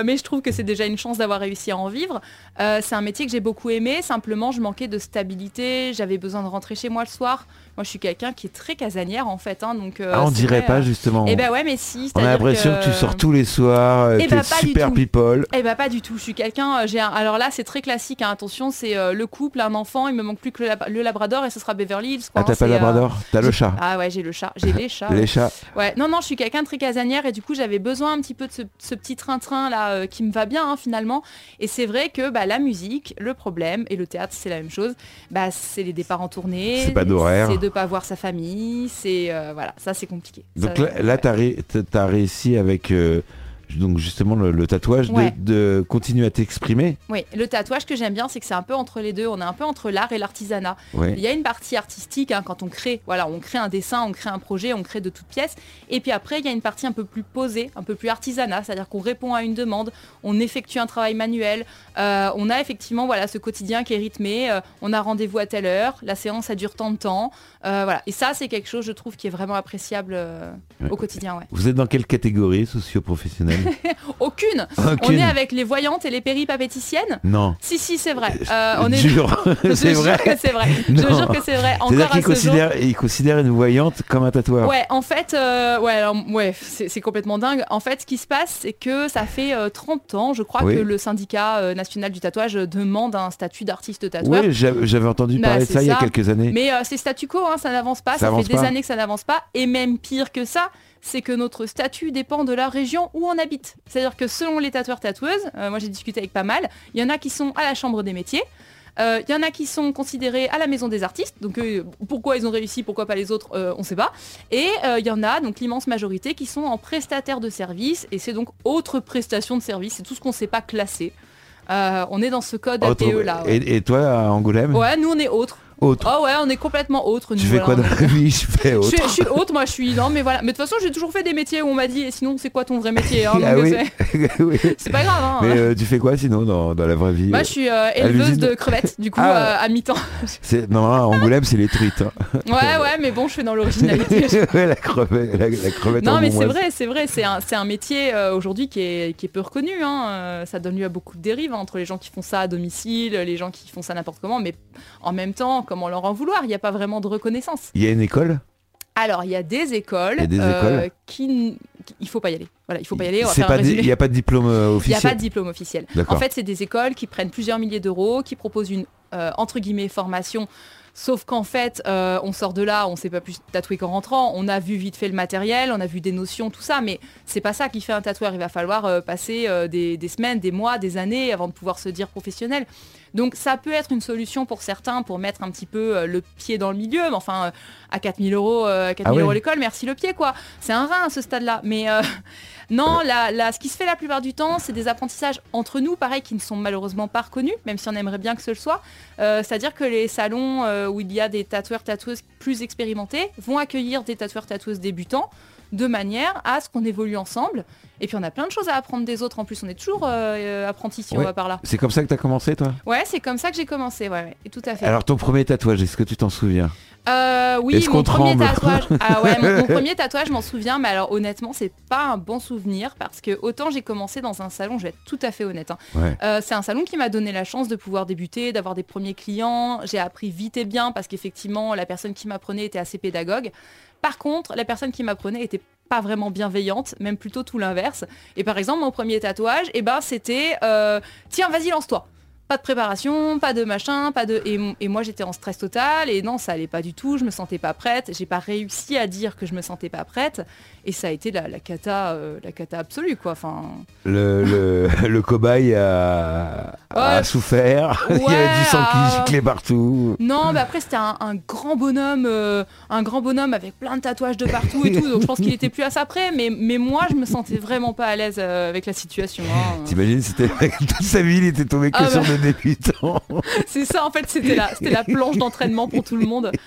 mais je trouve que c'est déjà une chance d'avoir réussi à en vivre. C'est un métier que j'ai beaucoup aimé, simplement je manquais de stabilité, j'avais besoin de rentrer chez moi le soir. Moi je suis quelqu'un qui est très casanière en fait, hein, donc... euh, ah, on dirait vrai, pas euh, justement. Eh ben ouais, mais si. on a l'impression que... que tu sors tous les soirs, euh, Eh ben, super people. Eh bah pas du tout, je suis quelqu'un, j'ai un- alors là c'est très classique, hein, attention, c'est le couple, un enfant, il me manque plus que le, lab- le labrador et ce sera Beverly Hills. quoi, Ah, hein, t'as pas le labrador? T'as le chat? Ah ouais, j'ai le chat, j'ai les chats. Les chats Ouais, non, non, je suis quelqu'un de très casanière et du coup j'avais besoin un petit peu de ce, ce petit train-train là euh, qui me va bien hein, finalement. Et c'est vrai que bah, la musique, le problème, et le théâtre c'est la même chose, bah, c'est les départs en tournée, C'est pas d'horaire. De pas voir sa famille, c'est euh, voilà, ça c'est compliqué. Donc Ça, là, là, t'as ré- t'as réussi avec euh, donc justement le, le tatouage de- Ouais. de, continuer à t'exprimer. Oui, le tatouage que j'aime bien, c'est que c'est un peu entre les deux. On est un peu entre l'art et l'artisanat. Ouais. Il y a une partie artistique hein, quand on crée, voilà, on crée un dessin, on crée un projet, on crée de toutes pièces. Et puis après, il y a une partie un peu plus posée, un peu plus artisanat, c'est-à-dire qu'on répond à une demande, on effectue un travail manuel. Euh, on a effectivement voilà ce quotidien qui est rythmé. euh, on a rendez-vous à telle heure, la séance ça dure tant de temps. Euh, voilà. Et ça, c'est quelque chose, je trouve, qui est vraiment appréciable Ouais. au quotidien. Vous êtes dans quelle catégorie socio-professionnelle? Aucune. On Aucune. est avec les voyantes et les péripapéticiennes. Non. Si, si, c'est vrai. Euh, on est. Je c'est jure vrai. que c'est vrai. Je Non. jure que c'est vrai. C'est-à-dire Encore à qu'il ce jour. considère, il considère une voyante comme un tatoueur. Ouais, en fait, euh, ouais, alors, ouais, c'est c'est complètement dingue. En fait, ce qui se passe, c'est que ça fait euh, 30 ans, je crois, Oui. que le syndicat euh, national du tatouage demande un statut d'artiste tatoueur. Oui, j'avais j'avais entendu Bah, parler de c'est ça, il y a ça. quelques années. Mais euh, c'est statu quo, hein, ça n'avance pas. Ça Ça, avance fait des pas. années que ça n'avance pas. Et même pire que ça, c'est que notre statut dépend de la région où on habite. C'est-à-dire que selon les tatoueurs tatoueuses, euh, moi j'ai discuté avec pas mal, il y en a qui sont à la chambre des métiers. euh, Il y en a qui sont considérés à la maison des artistes, donc euh, pourquoi ils ont réussi, pourquoi pas les autres, euh, on ne sait pas. Et il y en a, donc l'immense majorité, qui sont en prestataire de service, et c'est donc autre prestation de service, c'est tout ce qu'on ne sait pas classer. On est dans ce code APE là. Ouais. et, et toi, à Angoulême? Ouais, nous on est autre. Autre. Oh ouais, on est complètement autre. tu fais voilà, quoi dans la vie? Je fais autre. je suis haute, moi je suis. Non, mais voilà. Mais de toute façon, j'ai toujours fait des métiers où on m'a dit, et sinon, c'est quoi ton vrai métier hein, Ah oui. c'est- Oui. C'est pas grave. Hein. Mais euh, tu fais quoi sinon dans, dans la vraie vie? Moi, je suis euh, éleveuse de crevettes, du coup, Ah. euh, à mi-temps. Non, Angoulême, c'est les truites. hein. Ouais, ouais, mais bon, je suis dans l'originalité. ouais, la crevette, la, la crevette Non mais c'est vrai, c'est vrai, c'est un, métier aujourd'hui qui est, qui est peu reconnu. hein. Ça donne lieu à beaucoup de dérives entre les gens qui font ça à domicile, les gens qui font ça n'importe comment, mais en même temps, comment leur en vouloir Il n'y a pas vraiment de reconnaissance. Il y a une école Alors il y a des écoles, Il des écoles qui, il faut pas y aller. Voilà, il faut pas y aller. Il n'y a pas de diplôme euh, Il n'y a officiel. pas de diplôme officiel. En fait, c'est des écoles qui prennent plusieurs milliers d'euros, qui proposent une euh, entre guillemets formation. Sauf qu'en fait, euh, on sort de là, on sait pas plus tatouer qu'en rentrant. On a vu vite fait le matériel, on a vu des notions, tout ça, mais c'est pas ça qui fait un tatoueur. Il va falloir euh, passer euh, des, des semaines, des mois, des années avant de pouvoir se dire professionnel. Donc ça peut être une solution pour certains pour mettre un petit peu le pied dans le milieu, mais enfin à 4000 euros, euh, à 4000 Ah euros l'école, merci le pied quoi. C'est un rein à ce stade-là. Mais non, la- ce qui se fait la plupart du temps, c'est des apprentissages entre nous, pareil, qui ne sont malheureusement pas reconnus, même si on aimerait bien que ce le soit. Euh, C'est-à-dire que les salons euh, où il y a des tatoueurs, tatoueuses plus expérimentés vont accueillir des tatoueurs, tatoueuses débutants de manière à ce qu'on évolue ensemble. Et puis on a plein de choses à apprendre des autres. En plus, on est toujours euh, apprenti si on va par là. C'est comme ça que tu as commencé, toi? Ouais, c'est comme ça que j'ai commencé. Ouais, ouais, et tout à fait. Alors, ton premier tatouage, est-ce que tu t'en souviens? Euh, oui, Est-ce mon qu'on premier tremble? tatouage. Ah ouais, mon, mon premier tatouage, je m'en souviens, mais alors honnêtement, c'est pas un bon souvenir parce que autant j'ai commencé dans un salon, je vais être tout à fait honnête. hein. Ouais. Euh, c'est un salon qui m'a donné la chance de pouvoir débuter, d'avoir des premiers clients. J'ai appris vite et bien parce qu'effectivement, la personne qui m'apprenait était assez pédagogue. Par contre, la personne qui m'apprenait était pas vraiment bienveillante, même plutôt tout l'inverse. Et par exemple, mon premier tatouage, et ben, c'était euh, tiens, vas-y, lance-toi pas de préparation, pas de machin, pas de et, moi j'étais en stress total et non ça allait pas du tout, je me sentais pas prête, j'ai pas réussi à dire que je me sentais pas prête et ça a été la, cata euh, la cata absolue quoi. Enfin le, le, cobaye a, souffert, il y avait du sang qui giclait partout. Non mais après c'était un, grand bonhomme euh, un grand bonhomme avec plein de tatouages de partout et tout donc je pense qu'il était plus à ça près mais mais moi je me sentais vraiment pas à l'aise euh, avec la situation. Hein. T'imagines c'était toute sa vie il était tombé que ah sur bah. c'est ça, en fait, c'était la, la planche d'entraînement pour tout le monde.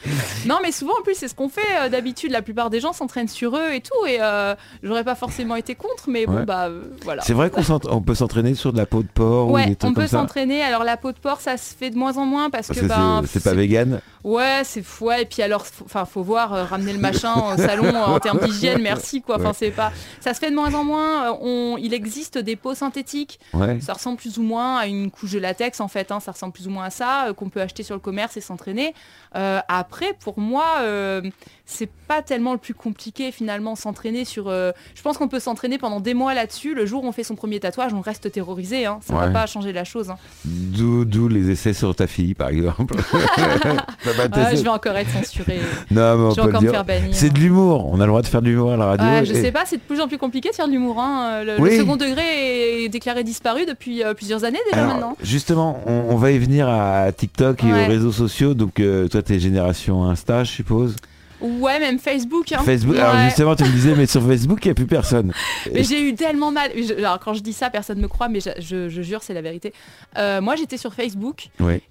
Non, mais souvent, en plus, c'est ce qu'on fait. Euh, d'habitude, la plupart des gens s'entraînent sur eux et tout. Et euh, j'aurais pas forcément été contre, mais bon, bah euh, voilà. C'est vrai qu'on peut s'entraîner sur de la peau de porc Ouais, on peut s'entraîner. Alors, la peau de porc, ça se fait de moins en moins parce, que. Ben, c'est pas vegan Ouais, c'est fou. Et puis alors, enfin, faut, voir ramener le machin au salon en termes d'hygiène. Merci, quoi. Enfin, c'est pas. Ça se fait de moins en moins. On... Il existe des peaux synthétiques. Ça ressemble plus ou moins à une couche de en fait Hein, ça ressemble plus ou moins à ça, euh, qu'on peut acheter sur le commerce et s'entraîner. Euh, après, pour moi, euh, c'est pas tellement le plus compliqué finalement s'entraîner sur. je pense qu'on peut s'entraîner pendant des mois là-dessus. Le jour où on fait son premier tatouage, on reste terrorisé. Hein. Ça va pas changer la chose. Hein. D'où les essais sur ta fille, par exemple. Ah, je vais encore être censuré. Non, mais on peut le dire. C'est de l'humour. On a le droit de faire de l'humour à la radio. je sais pas, c'est de plus en plus compliqué de faire de l'humour. Le, second degré est déclaré disparu depuis plusieurs années déjà maintenant. Justement, on, va y venir à TikTok et aux réseaux sociaux. Donc, euh, toi, t'es génération Insta, je suppose. Ouais, même Facebook. Hein. Facebook. Alors justement, tu me disais, mais sur Facebook, il n'y a plus personne. mais j'ai eu tellement mal. Alors quand je dis ça, personne ne me croit, mais je, jure, c'est la vérité. Euh, moi, j'étais sur Facebook.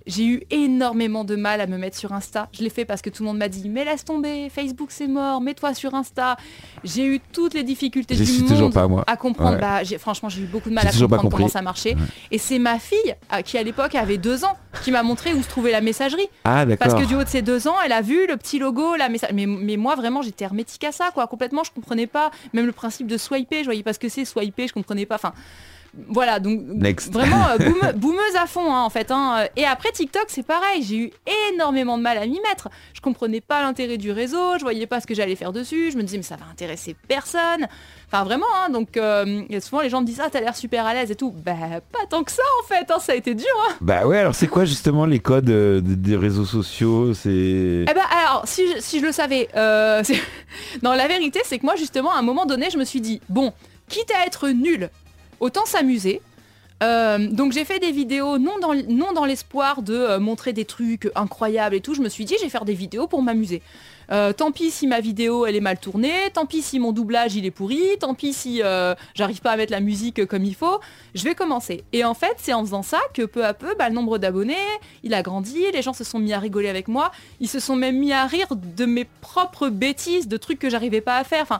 J'ai eu énormément de mal à me mettre sur Insta. Je l'ai fait parce que tout le monde m'a dit, mais laisse tomber, Facebook c'est mort, mets-toi sur Insta. J'ai eu toutes les difficultés du monde pas, moi. à comprendre. Bah, franchement, j'ai eu beaucoup de mal à comprendre comment ça marchait. Et c'est ma fille, euh, qui à l'époque avait deux ans, qui m'a montré où se trouvait la messagerie. Ah. Parce que du haut de ses deux ans, elle a vu le petit logo, la messagerie mais, moi vraiment j'étais hermétique à ça quoi. Complètement je comprenais pas même le principe de swiper. Je voyais pas ce que c'est swiper. Je comprenais pas. Enfin voilà, donc vraiment euh, boumeuse à fond hein, en fait. Hein. Et après TikTok, c'est pareil, j'ai eu énormément de mal à m'y mettre. Je comprenais pas l'intérêt du réseau, je voyais pas ce que j'allais faire dessus, je me disais mais ça va intéresser personne. Enfin vraiment, hein, donc euh, souvent les gens me disent ah t'as l'air super à l'aise et tout. Bah pas tant que ça en fait, ça a été dur. Bah ouais, alors c'est quoi justement les codes euh, des réseaux sociaux? C'est. Eh ben alors si je, si je le savais, non la vérité c'est que moi justement à un moment donné je me suis dit bon quitte à être nul autant s'amuser. Euh, donc j'ai fait des vidéos non dans, l'espoir de euh, montrer des trucs incroyables et tout. Je me suis dit, je vais faire des vidéos pour m'amuser. Euh, tant pis si ma vidéo elle est mal tournée, tant pis si mon doublage il est pourri, tant pis si euh, j'arrive pas à mettre la musique comme il faut, je vais commencer. Et en fait, c'est en faisant ça que peu à peu, bah, le nombre d'abonnés, il a grandi, les gens se sont mis à rigoler avec moi, ils se sont même mis à rire de mes propres bêtises, de trucs que j'arrivais pas à faire. Enfin,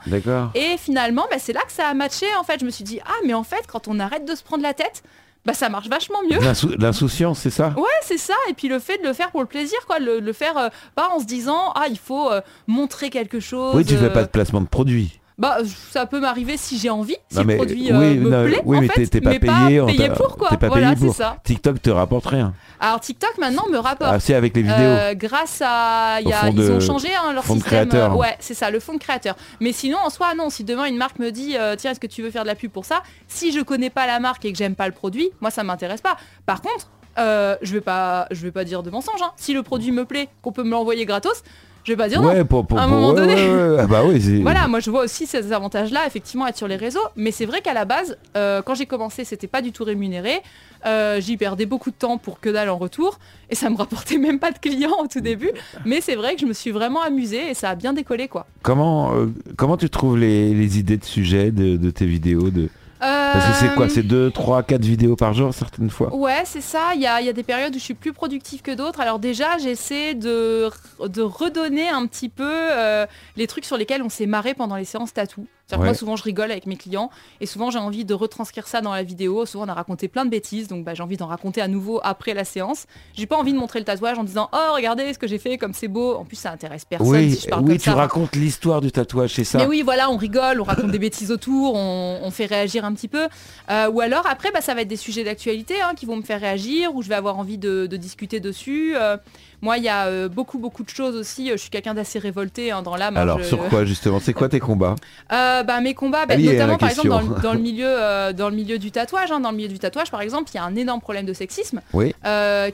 et finalement, bah, c'est là que ça a matché. En fait, je me suis dit, ah mais en fait, quand on arrête de se prendre la tête, bah ça marche vachement mieux. L'insouciance, c'est ça? Ouais, c'est ça. Et puis le fait de le faire pour le plaisir, quoi, le, faire euh, pas en se disant ah il faut euh, montrer quelque chose. Oui, tu fais pas de placement de produit. Bah, ça peut m'arriver si j'ai envie, si le produit euh, me plaît. Oui, en mais t'es pas, payé, payé pour quoi. Pas voilà, c'est ça. TikTok te rapporte rien. Alors TikTok maintenant me rapporte. Ah, c'est avec les vidéos. Euh, grâce à, y a, ils ont changé hein, leur fond système. De. Euh, ouais, c'est ça, le fonds de créateur. Mais sinon, en soi, non. Si demain une marque me dit, tiens, est-ce que tu veux faire de la pub pour ça? Si je connais pas la marque et que j'aime pas le produit, moi ça m'intéresse pas. Par contre, je vais pas, je vais pas dire de mensonge. Hein. Si le produit me plaît, qu'on peut me l'envoyer gratos, je vais pas dire non. Pour, à un moment donné. Ah bah voilà, moi je vois aussi ces avantages-là, effectivement, être sur les réseaux. Mais c'est vrai qu'à la base, euh, quand j'ai commencé, c'était pas du tout rémunéré. Euh, j'y perdais beaucoup de temps pour que dalle en retour. Et ça me rapportait même pas de clients au tout début. Mais c'est vrai que je me suis vraiment amusée et ça a bien décollé quoi. Comment, euh, comment tu trouves les, idées de sujets de, de tes vidéos de... Parce que c'est quoi C'est 2, 3, 4 vidéos par jour certaines fois Ouais, c'est ça. Il y a, des périodes où je suis plus productive que d'autres. Alors déjà, j'essaie de, de redonner un petit peu euh, les trucs sur lesquels on s'est marré pendant les séances tatou. Moi, souvent, je rigole avec mes clients et souvent, j'ai envie de retranscrire ça dans la vidéo. Souvent, on a raconté plein de bêtises, donc bah, j'ai envie d'en raconter à nouveau après la séance. J'ai pas envie de montrer le tatouage en disant Oh, regardez ce que j'ai fait, comme c'est beau. En plus, ça intéresse personne. Oui, si je parle oui tu racontes l'histoire du tatouage, c'est ça. Mais oui, voilà, on rigole, on raconte des bêtises autour, on, fait réagir un petit peu. Euh, ou alors après, bah, ça va être des sujets d'actualité hein, qui vont me faire réagir, ou je vais avoir envie de, de discuter dessus. Euh, moi, il y a euh, beaucoup, beaucoup de choses aussi. Je suis quelqu'un d'assez révolté hein, dans l'âme. hein, Alors je- sur quoi justement C'est quoi tes combats? Bah, mes combats, bah, est, notamment par exemple dans, le- dans le milieu, dans le milieu du tatouage. hein. dans le milieu du tatouage, par exemple, il y a un énorme problème de sexisme Oui.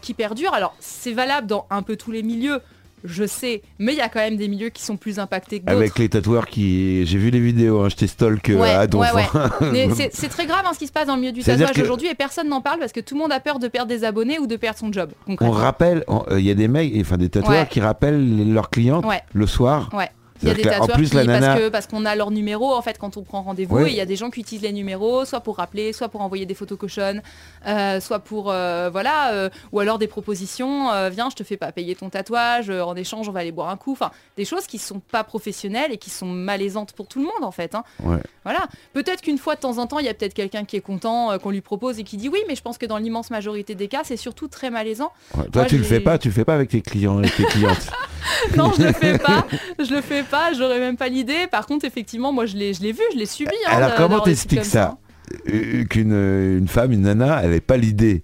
qui perdure. Alors, c'est valable dans un peu tous les milieux, je sais, mais il y a quand même des milieux qui sont plus impactés que d'autres. Avec les tatoueurs qui... J'ai vu les vidéos, hein, je t'ai stalk euh, Ouais, à donf. ouais, ouais. Mais c'est très grave hein, ce qui se passe dans le milieu du tatouage que- aujourd'hui et personne n'en parle parce que tout le monde a peur de perdre des abonnés ou de perdre son job. On rappelle, euh, il y a des mecs, enfin des tatoueurs qui rappellent leurs clientes le soir. Ouais. Il y a des tatoueurs plus, qui, la nana- parce que parce qu'on a leur numéro en fait quand on prend rendez-vous Oui. et il y a des gens qui utilisent les numéros soit pour rappeler, soit pour envoyer des photos cochonnes, euh, soit pour euh, voilà euh, ou alors des propositions viens je te fais pas payer ton tatouage en échange on va aller boire un coup enfin des choses qui sont pas professionnelles et qui sont malaisantes pour tout le monde en fait hein. Ouais. Voilà. Peut-être qu'une fois de temps en temps, il y a peut-être quelqu'un qui est content, qu'on lui propose et qui dit oui, mais je pense que dans l'immense majorité des cas, c'est surtout très malaisant. Ouais. Toi, Moi, tu le fais pas, tu le fais pas avec tes clients et tes clientes. Non, je le fais pas. Je le fais pas. J'aurais même pas l'idée. Par contre, effectivement, moi, je l'ai, je l'ai vu, je l'ai subi. hein, Alors de- comment t'expliques ça Euh, Qu'une euh, une femme, une nana, elle n'ait pas l'idée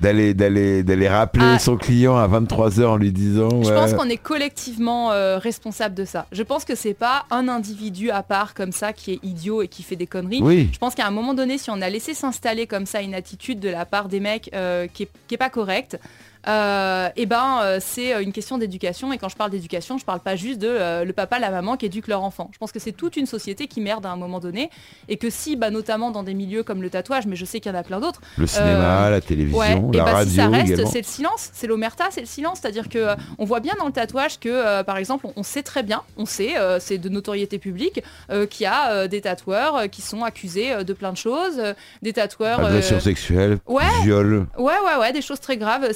d'aller d'aller d'aller rappeler Ah. son client à 23h en lui disant Je ouais, pense qu'on est collectivement euh, responsable de ça. Je pense que c'est pas un individu à part comme ça qui est idiot et qui fait des conneries. Oui, Je pense qu'à un moment donné, si on a laissé s'installer comme ça une attitude de la part des mecs euh, qui, est, qui est pas correcte, euh, et ben euh, c'est euh, une question d'éducation. Et quand je parle d'éducation, je parle pas juste de euh, le papa, la maman qui éduquent leur enfant. Je pense que c'est toute une société qui merde à un moment donné. Et que si, bah, notamment dans des milieux comme le tatouage, mais je sais qu'il y en a plein d'autres, le cinéma, la ouais, télévision, et la bah, radio si ça reste, c'est le silence, c'est l'omerta, c'est le silence. C'est-à-dire que on voit bien dans le tatouage que, par exemple, on, on sait très bien, on sait, c'est de notoriété publique, qu'il y a des tatoueurs qui sont accusés de plein de choses, des tatoueurs. euh, Agression sexuelle, ouais. viol. Ouais, ouais, ouais, des choses très graves. Euh,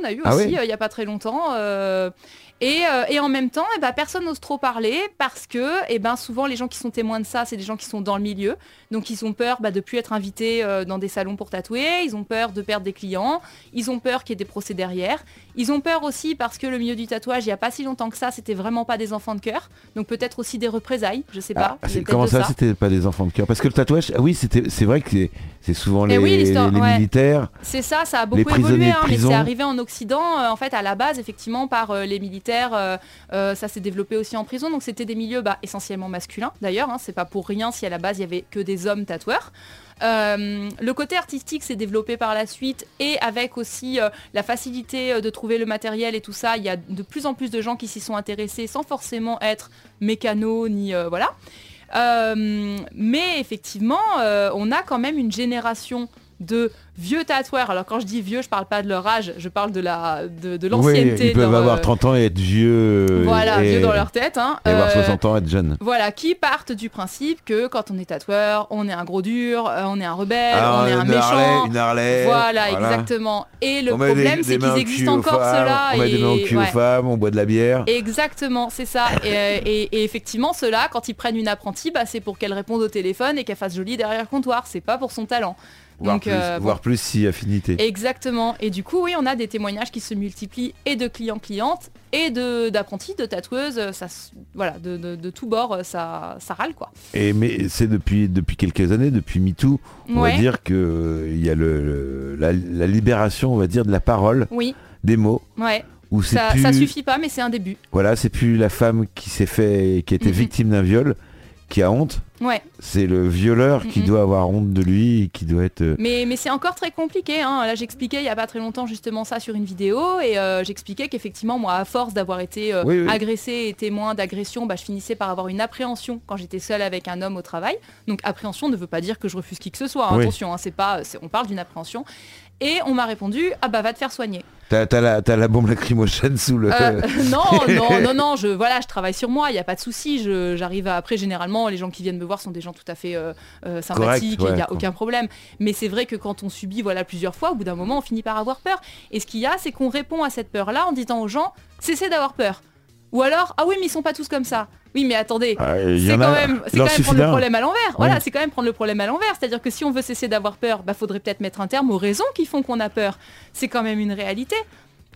On a eu Ah aussi euh, il y a pas très longtemps. Euh, et, euh, et en même temps, eh ben, personne n'ose trop parler parce que eh ben, souvent les gens qui sont témoins de ça, c'est des gens qui sont dans le milieu. Donc ils ont peur bah, de plus être invités euh, dans des salons pour tatouer, ils ont peur de perdre des clients, ils ont peur qu'il y ait des procès derrière. Ils ont peur aussi parce que le milieu du tatouage, il n'y a pas si longtemps que ça, c'était vraiment pas des enfants de cœur. Donc peut-être aussi des représailles, je sais pas. Ah, comment de ça, c'était pas des enfants de cœur? Parce que le tatouage, oui, c'est vrai que c'est, souvent Eh les, oui, l'histoire, les ouais. militaires. C'est ça, ça a beaucoup évolué, hein, mais c'est arrivé en Occident, euh, en fait, à la base, effectivement, par les militaires. Euh, euh, ça s'est développé aussi en prison, donc c'était des milieux bah, essentiellement masculins, d'ailleurs. hein, c'est pas pour rien si à la base il y avait que des hommes tatoueurs. Euh, le côté artistique s'est développé par la suite et avec aussi la facilité de trouver le matériel et tout ça, il y a de plus en plus de gens qui s'y sont intéressés sans forcément être mécanos ni voilà. Mais effectivement, on a quand même une génération de vieux tatoueurs. Alors quand je dis vieux, je parle pas de leur âge, je parle de la de, de Oui, l'ancienneté. ils peuvent leur, avoir euh, 30 ans et être vieux. euh, voilà, et, vieux dans leur tête. Hein. et avoir Euh, 60 ans et être jeune. voilà, qui partent du principe que quand on est tatoueur, on est un gros dur, euh, on est un rebelle, Ah, on est un méchant. Harley, une Harley. Voilà, exactement. Et le On problème, c'est qu'ils existent encore ceux-là. On met des mains au et- cul ouais. aux femmes, on boit de la bière. Exactement, c'est ça. Et, euh, et- et effectivement, ceux-là, quand ils prennent une apprentie, bah, c'est pour qu'elle réponde au téléphone et qu'elle fasse jolie derrière le comptoir. C'est pas pour son talent. Voire Donc, plus, euh, voire plus si affinité. Exactement. Et du coup, oui, on a des témoignages qui se multiplient et de clients-clientes et d'apprentis, de tatoueuses. Ça, voilà, de, de, de tous bords, ça, ça râle quoi. Et mais c'est depuis depuis quelques années, depuis MeToo, on Ouais. va dire que euh, il y a le, le- la, la libération, on va dire, de la parole, Oui, des mots, ouais. où Ça, plus ça suffit pas, mais c'est un début. voilà, c'est plus la femme qui s'est fait, qui a été Mhm. victime d'un viol, qui a honte. Ouais. C'est le violeur qui Mhm. doit avoir honte de lui, et qui doit être. euh, Mais, mais c'est encore très compliqué. hein. Là, j'expliquais il y a pas très longtemps justement ça sur une vidéo et euh, j'expliquais qu'effectivement, moi, à force d'avoir été euh, Oui, oui. agressée et témoin d'agression, bah, je finissais par avoir une appréhension quand j'étais seule avec un homme au travail. Donc, appréhension ne veut pas dire que je refuse qui que ce soit. hein. Oui. Attention, hein, c'est pas, on parle d'une appréhension. Et on m'a répondu, ah bah va te faire soigner. T'as t'as la, la bombe lacrymogène sous le. Euh, non, non, non, non, je, voilà, je travaille sur moi, il n'y a pas de souci. J'arrive à... Après, généralement, les gens qui viennent me voir sont des gens tout à fait euh, euh, sympathiques, il n'y a aucun problème. Mais c'est vrai que quand on subit voilà, plusieurs fois, au bout d'un moment, on finit par avoir peur. Et ce qu'il y a, c'est qu'on répond à cette peur-là en disant aux gens, cessez d'avoir peur. Ou alors, ah oui, mais ils sont pas tous comme ça. Oui, mais attendez, Ah, c'est quand a- même, quand prendre le problème à l'envers. Voilà, c'est quand même prendre le problème à l'envers. C'est-à-dire que si on veut cesser d'avoir peur, bah faudrait peut-être mettre un terme aux raisons qui font qu'on a peur. C'est quand même une réalité.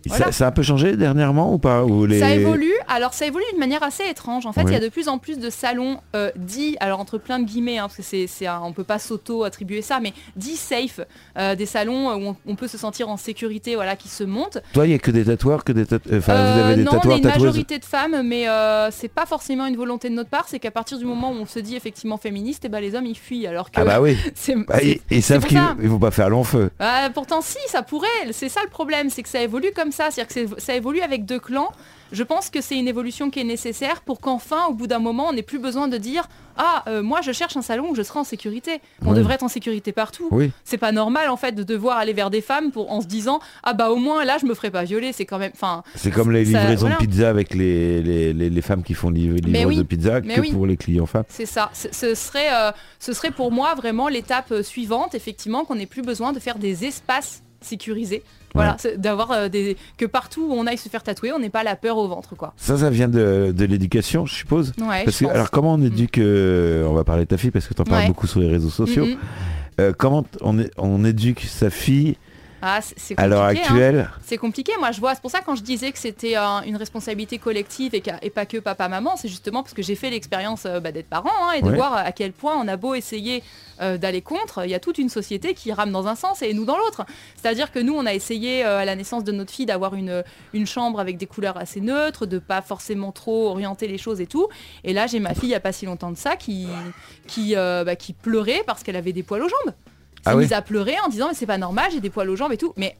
Voilà. Ça, ça a un peu changé dernièrement ou pas ou les... Ça évolue, alors ça évolue d'une manière assez étrange. En fait, il y a de plus en plus de salons euh, dits, alors entre plein de guillemets, hein, parce que c'est, c'est un- on peut pas s'auto-attribuer ça, mais dits safe, euh, des salons où on, on peut se sentir en sécurité, voilà, qui se montent. Toi, il y a que des tatoueurs, que des tat- Enfin, vous Euh, avez des non, on est tatoueurs, une majorité de femmes, mais euh, c'est pas forcément une volonté de notre part, c'est qu'à partir du moment où on se dit effectivement féministe, et ben les hommes ils fuient, alors que Ah bah oui. c'est, Bah, c'est- ils, savent qu'ils ils vont pas faire long feu. Ah, pourtant si, ça pourrait. C'est ça le problème, c'est que ça évolue comme ça. C'est-à-dire que ça évolue avec deux clans. Je pense que c'est une évolution qui est nécessaire pour qu'enfin, au bout d'un moment, on n'ait plus besoin de dire Ah, euh, moi je cherche un salon où je serai en sécurité. On Ouais. devrait être en sécurité partout. Oui. C'est pas normal en fait de devoir aller vers des femmes pour, en se disant Ah bah au moins là je me ferai pas violer. C'est quand même. Enfin, C'est comme les Ça- livraisons voilà. de pizza avec les, les, les- les femmes qui font livrer oui, de pizza mais que oui. pour les clients femmes. C'est ça. Ce, ce serait, euh, ce serait pour moi vraiment l'étape euh, suivante, effectivement, qu'on n'ait plus besoin de faire des espaces sécurisés. Voilà, d'avoir euh, des que partout où on aille se faire tatouer, on n'ait pas la peur au ventre, quoi. Ça, ça vient de, de l'éducation, je suppose. Ouais. Parce je que, pense. alors, comment on éduque euh, On va parler de ta fille parce que tu en parles Ouais. beaucoup sur les réseaux sociaux. Mhm. Euh, comment on éduque sa fille Ah, c'est à l'heure hein. C'est compliqué, moi je vois, c'est pour ça quand je disais que c'était euh, une responsabilité collective et, pas que papa-maman, c'est justement parce que j'ai fait l'expérience euh, bah, d'être parent hein, et de Ouais. voir à quel point on a beau essayer euh, d'aller contre, il y a toute une société qui rame dans un sens et nous dans l'autre. C'est-à-dire que nous on a essayé euh, à la naissance de notre fille d'avoir une, une chambre avec des couleurs assez neutres, de pas forcément trop orienter les choses et tout. Et là j'ai ma fille il y a pas si longtemps de ça qui, qui, euh, bah, qui pleurait parce qu'elle avait des poils aux jambes. Ah s'est oui. mise à pleurer en disant mais c'est pas normal, j'ai des poils aux jambes et tout. Mais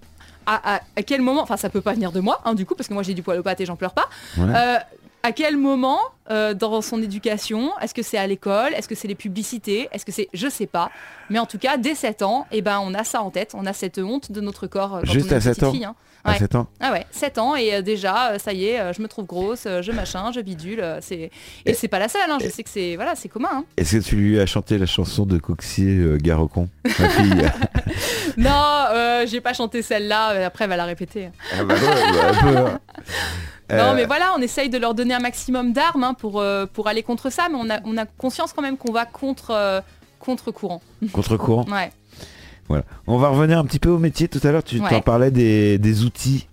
à, à- à quel moment, enfin ça peut pas venir de moi hein, du coup parce que moi j'ai du poil aux pattes et j'en pleure pas. Euh, à quel moment euh, dans son éducation, est-ce que c'est à l'école, est-ce que c'est les publicités, est-ce que c'est, je sais pas, mais en tout cas dès 7 ans, et ben on a ça en tête, on a cette honte de notre corps euh, quand Juste on est à une 7 petite ans fille, hein. À ouais. 7 ans Ah ouais, 7 ans et euh, déjà ça y est, je me trouve grosse, je machin, je bidule, c'est et, c'est pas la seule, hein, je sais que c'est voilà, c'est commun. hein. Est-ce que tu lui as chanté la chanson de Coxier euh, Garocon non, euh, j'ai pas chanté celle-là, après elle va la répéter. Ah bah ouais, bah, un peu, hein. Non, Euh, mais voilà, on essaye de leur donner un maximum d'armes hein, pour, euh, pour aller contre ça, mais on a, on a conscience quand même qu'on va contre, euh, contre courant. Contre-courant. Ouais. Voilà. On va revenir un petit peu au métier. Tout à l'heure, tu Ouais. t'en parlais des, des outils.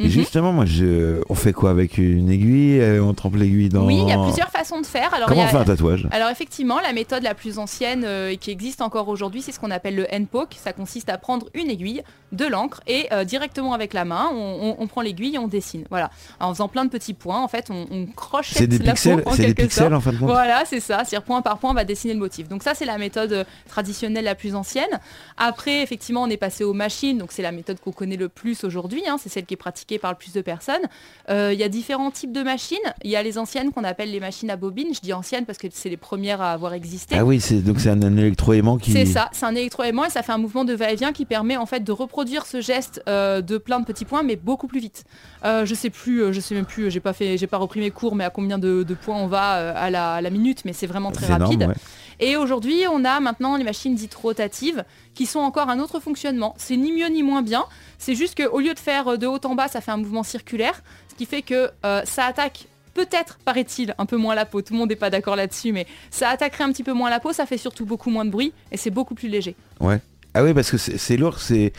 Et Mhm. justement, moi, je... on fait quoi avec une aiguille? Euh, On trempe l'aiguille dans. Oui, il y a plusieurs façons de faire. Alors, Comment on fait un tatouage? Alors effectivement, la méthode la plus ancienne euh, et qui existe encore aujourd'hui, c'est ce qu'on appelle le hand-poke. Ça consiste à prendre une aiguille, de l'encre et euh, directement avec la main, on, on- on prend l'aiguille et on dessine. Voilà, en faisant plein de petits points, en fait, on, on crochette C'est des la pixels, peau en c'est des quelque pixels sorte. en fin de compte? Voilà, c'est ça. C'est-à-dire point par point, on va dessiner le motif. Donc ça, c'est la méthode traditionnelle la plus ancienne. Après, effectivement, on est passé aux machines. Donc c'est la méthode qu'on connaît le plus aujourd'hui. hein. C'est celle qui est pratiquée par le plus de personnes. Euh, Il y a différents types de machines. Il y a les anciennes qu'on appelle les machines à bobine. Je dis anciennes parce que c'est les premières à avoir existé. Ah oui, c'est donc c'est un, un électroaimant qui. C'est ça, c'est un électroaimant et ça fait un mouvement de va-et-vient qui permet en fait de reproduire ce geste euh, de plein de petits points mais beaucoup plus vite. Euh, je sais plus, je sais même plus, j'ai pas fait, j'ai pas repris mes cours mais à combien de, de points on va à, la, à la minute mais c'est vraiment très énorme, rapide. ouais. Et aujourd'hui on a maintenant les machines dites rotatives qui sont encore un autre fonctionnement. C'est ni mieux ni moins bien, c'est juste qu'au lieu de faire euh, de haut en bas ça fait un mouvement circulaire, ce qui fait que euh, ça attaque Peut-être, paraît-il, un peu moins la peau. Tout le monde n'est pas d'accord là-dessus, mais ça attaquerait un petit peu moins la peau, ça fait surtout beaucoup moins de bruit et c'est beaucoup plus léger. Ouais. Ah oui, parce que c'est lourd, c'est.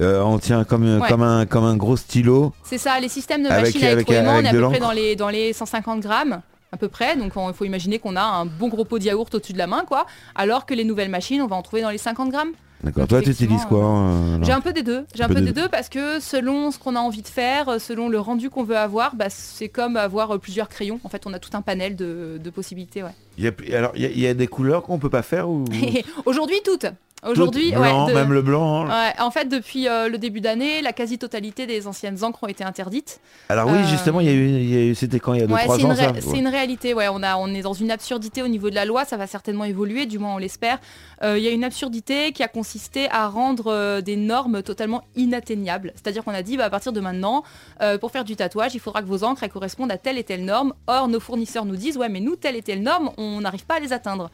euh, on tient comme, Ouais. comme, un, comme un gros stylo. C'est ça, les systèmes de Avec- machines à avec- on est à peu près dans les, dans les 150 grammes à peu près, donc il faut imaginer qu'on a un bon gros pot de yaourt au-dessus de la main, quoi, alors que les nouvelles machines, on va en trouver dans les 50 grammes. D'accord. Toi, tu utilises quoi euh, J'ai non un peu des deux, j'ai un peu des deux parce que selon ce qu'on a envie de faire, euh, selon le rendu qu'on veut avoir, bah, c'est comme avoir euh, plusieurs crayons, en fait on a tout un panel de, de possibilités. Ouais. Il y a, alors, il y, a- il y a des couleurs qu'on peut pas faire ou Aujourd'hui toutes, aujourd'hui, ouais, de- même le blanc. hein. ouais, en fait depuis euh, le début d'année, la quasi-totalité des anciennes encres ont été interdites. Alors oui, Euh, justement, il y a eu, c'était quand il y a 2-3 Ouais, c'est ans ré- c'est une réalité. Ouais, on, a, on est dans une absurdité au niveau de la loi. Ça va certainement évoluer, du moins on l'espère. Euh, Il y a une absurdité qui a consisté à rendre des normes totalement inatteignables. C'est-à-dire qu'on a dit, bah, à partir de maintenant, pour faire du tatouage, il faudra que vos encres elles correspondent à telle et telle norme. Or, nos fournisseurs nous disent, ouais, mais nous, telle et telle norme, on n'arrive pas à les atteindre.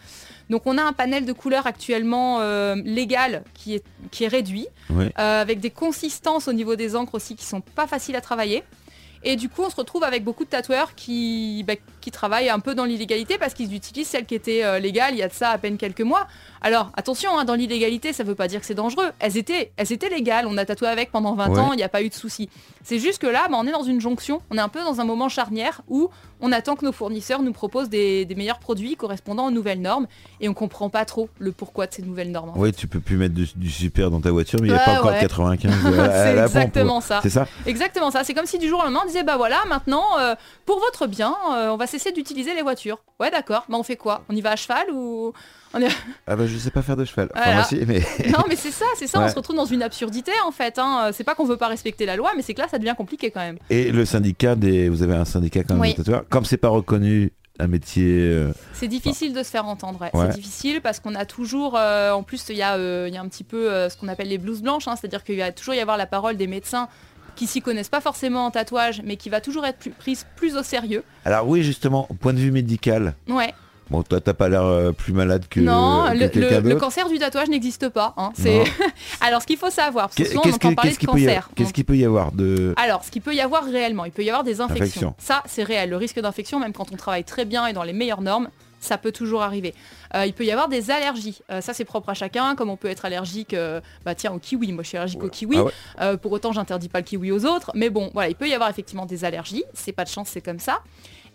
Donc, on a un panel de couleurs actuellement euh, légal qui est, qui est réduit euh, avec des consistances au niveau des encres aussi qui sont pas faciles à travailler. Et du coup, on se retrouve avec beaucoup de tatoueurs qui, bah, qui travaillent un peu dans l'illégalité parce qu'ils utilisent celles qui étaient euh, légales il y a de ça à peine quelques mois. Alors attention, hein, dans l'illégalité, ça veut pas dire que c'est dangereux. Elles étaient, elles étaient légales, on a tatoué avec pendant 20 Ouais. ans, il n'y a pas eu de souci. C'est juste que là, bah, on est dans une jonction, on est un peu dans un moment charnière où on attend que nos fournisseurs nous proposent des, des meilleurs produits correspondant aux nouvelles normes et on comprend pas trop le pourquoi de ces nouvelles normes. Oui, tu peux plus mettre du, du super dans ta voiture, mais il n'y a Ouais, pas encore ouais. 95 à, à C'est la pompe. exactement ça. C'est ça Exactement ça. C'est comme si du jour au lendemain on disait bah voilà maintenant euh, pour votre bien euh, on va cesser d'utiliser les voitures. Ouais d'accord. Bah on fait quoi? On y va à cheval ou on. Ah bah je sais pas faire de cheval. Enfin, Voilà. moi, si, mais... Non mais c'est ça, c'est ça. Ouais. On se retrouve dans une absurdité en fait. hein. C'est pas qu'on veut pas respecter la loi, mais c'est que là ça devient compliqué quand même. Et le syndicat des... Vous avez un syndicat quand même Oui. tatoueurs. Comme c'est pas reconnu un métier... euh, C'est difficile de se faire entendre. ouais. Ouais. C'est difficile parce qu'on a toujours, euh, en plus il y, euh, y a un petit peu euh, ce qu'on appelle les blouses blanches, hein. c'est-à-dire qu'il va toujours y avoir la parole des médecins qui s'y connaissent pas forcément en tatouage, mais qui va toujours être plus, prise plus au sérieux. Alors oui, justement, au point de vue médical, Ouais. Bon, toi t'as pas l'air euh, plus malade que, non, que le, quelqu'un le- cancer du tatouage n'existe pas. hein. C'est alors ce qu'il faut savoir, parce que souvent on entend parler de cancer. Qu'est-ce qu'il peut y avoir de... Alors, ce qu'il peut y avoir réellement, il peut y avoir des infections. Infection. Ça, c'est réel. Le risque d'infection, même quand on travaille très bien et dans les meilleures normes, ça peut toujours arriver. Euh, il peut y avoir des allergies. Euh, ça, c'est propre à chacun. Comme on peut être allergique, euh, bah tiens, au kiwi. Moi, je suis allergique au kiwi. Ah ouais pour autant, j'interdis pas le kiwi aux autres. Mais bon, voilà, il peut y avoir effectivement des allergies. C'est pas de chance, c'est comme ça.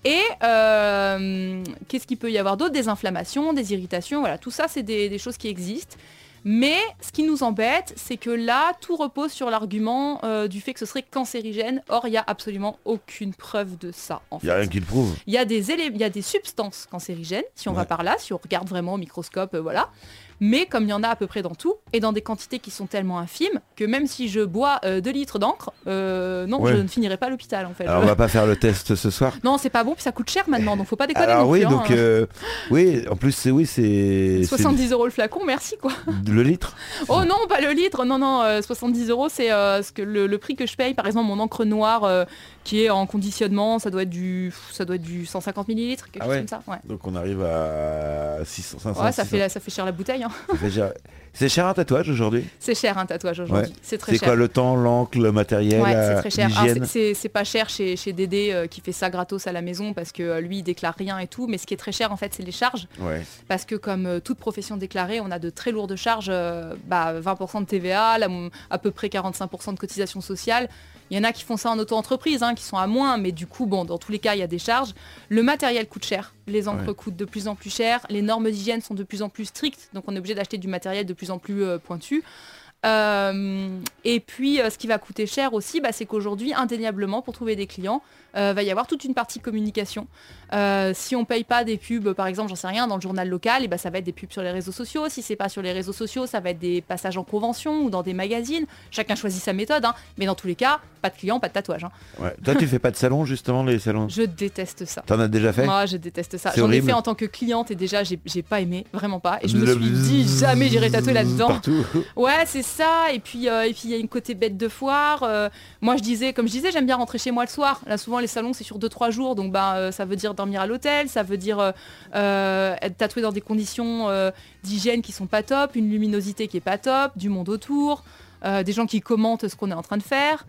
Et euh, qu'est-ce qu'il peut y avoir d'autre? Des inflammations, des irritations, voilà, tout ça c'est des, des choses qui existent. Mais ce qui nous embête, c'est que là, tout repose sur l'argument euh, du fait que ce serait cancérigène. Or, il n'y a absolument aucune preuve de ça. Il y a rien qui le prouve. Il y, a des élé- il y a des substances cancérigènes, si on va par là, si on regarde vraiment au microscope, euh, voilà. Mais comme il y en a à peu près dans tout, et dans des quantités qui sont tellement infimes, que même si je bois 2 litres d'encre, euh, non, Ouais. je ne finirai pas à l'hôpital en fait. Alors on va pas faire le test ce soir. Non, c'est pas bon, puis ça coûte cher maintenant, donc faut pas déconner Alors non oui, plus, hein. donc euh, oui, en plus c'est oui, c'est c'est 70 euros le flacon, merci quoi. le litre? Oh non, pas le litre, non, non, euh, 70 euros, c'est euh, ce que le, le prix que je paye. Par exemple, mon encre noire euh, qui est en conditionnement, ça doit être du, ça doit être du 150 millilitres, quelque Ah chose comme ça. Ouais. Donc on arrive à 600, 500. Ouais, ça 600. fait, ça fait cher la bouteille. hein. C'est cher un tatouage aujourd'hui? C'est cher un tatouage aujourd'hui. C'est très C'est cher. quoi le temps, l'encre, le matériel, Ouais, la- c'est très cher. C'est- c'est c'est pas cher chez, chez Dédé euh, qui fait ça gratos à la maison parce que euh, lui il déclare rien et tout. Mais ce qui est très cher en fait, c'est les charges. Parce que comme euh, toute profession déclarée, on a de très lourdes charges, bah, 20% de TVA, à peu près 45% de cotisation sociale. Il y en a qui font ça en auto-entreprise, hein, qui sont à moins, mais du coup, bon, dans tous les cas, il y a des charges. Le matériel coûte cher, les encres Ouais. coûtent de plus en plus cher, les normes d'hygiène sont de plus en plus strictes, donc on est obligé d'acheter du matériel de plus en plus euh, pointu. Euh, et puis, euh, ce qui va coûter cher aussi, bah, c'est qu'aujourd'hui, indéniablement, pour trouver des clients, euh, va y avoir toute une partie communication. Euh, si on paye pas des pubs, par exemple, j'en sais rien, dans le journal local, et ben ça va être des pubs sur les réseaux sociaux. Si c'est pas sur les réseaux sociaux, ça va être des passages en convention ou dans des magazines. Chacun choisit sa méthode, hein. mais dans tous les cas, pas de clients, pas de tatouage. hein. Ouais. Toi tu fais pas de salon justement les salons Je déteste ça. T'en as déjà fait Moi, je déteste ça. J'en ai fait en tant que cliente et déjà, j'ai j'ai pas aimé, vraiment pas. Et je me suis dit, jamais j'irai tatouer là-dedans. Partout. Ouais, c'est ça. Et puis, euh, et puis il y a une côté bête de foire. Euh, moi, je disais, comme je disais, j'aime bien rentrer chez moi le soir. Là, souvent, les salons, c'est sur 2-3 jours. Donc, bah, euh, ça veut dire dormir à l'hôtel. Ça veut dire euh, être tatoué dans des conditions euh, d'hygiène qui sont pas top, une luminosité qui est pas top, du monde autour, des gens qui commentent ce qu'on est en train de faire.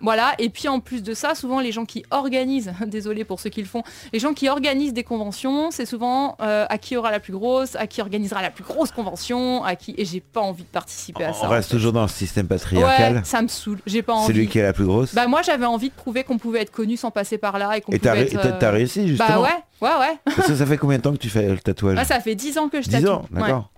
Voilà, et puis en plus de ça, souvent les gens qui organisent, désolé pour ceux qui le font, les gens qui organisent des conventions, c'est souvent euh, à qui aura la plus grosse, à qui organisera la plus grosse convention, à qui. Et j'ai pas envie de participer à ça. On en reste fait. toujours dans le système Ouais, patriarcal. ça me saoule, j'ai pas c'est envie. lui qui est la plus grosse. Bah moi j'avais envie de prouver qu'on pouvait être connu sans passer par là et qu'on pouvait être, t'as- euh, t'as réussi justement. Bah ouais, ouais, ouais. Parce que ça fait combien de temps que tu fais le tatouage? Ouais, ça fait 10 ans que je 10 tatoue. ans, d'accord.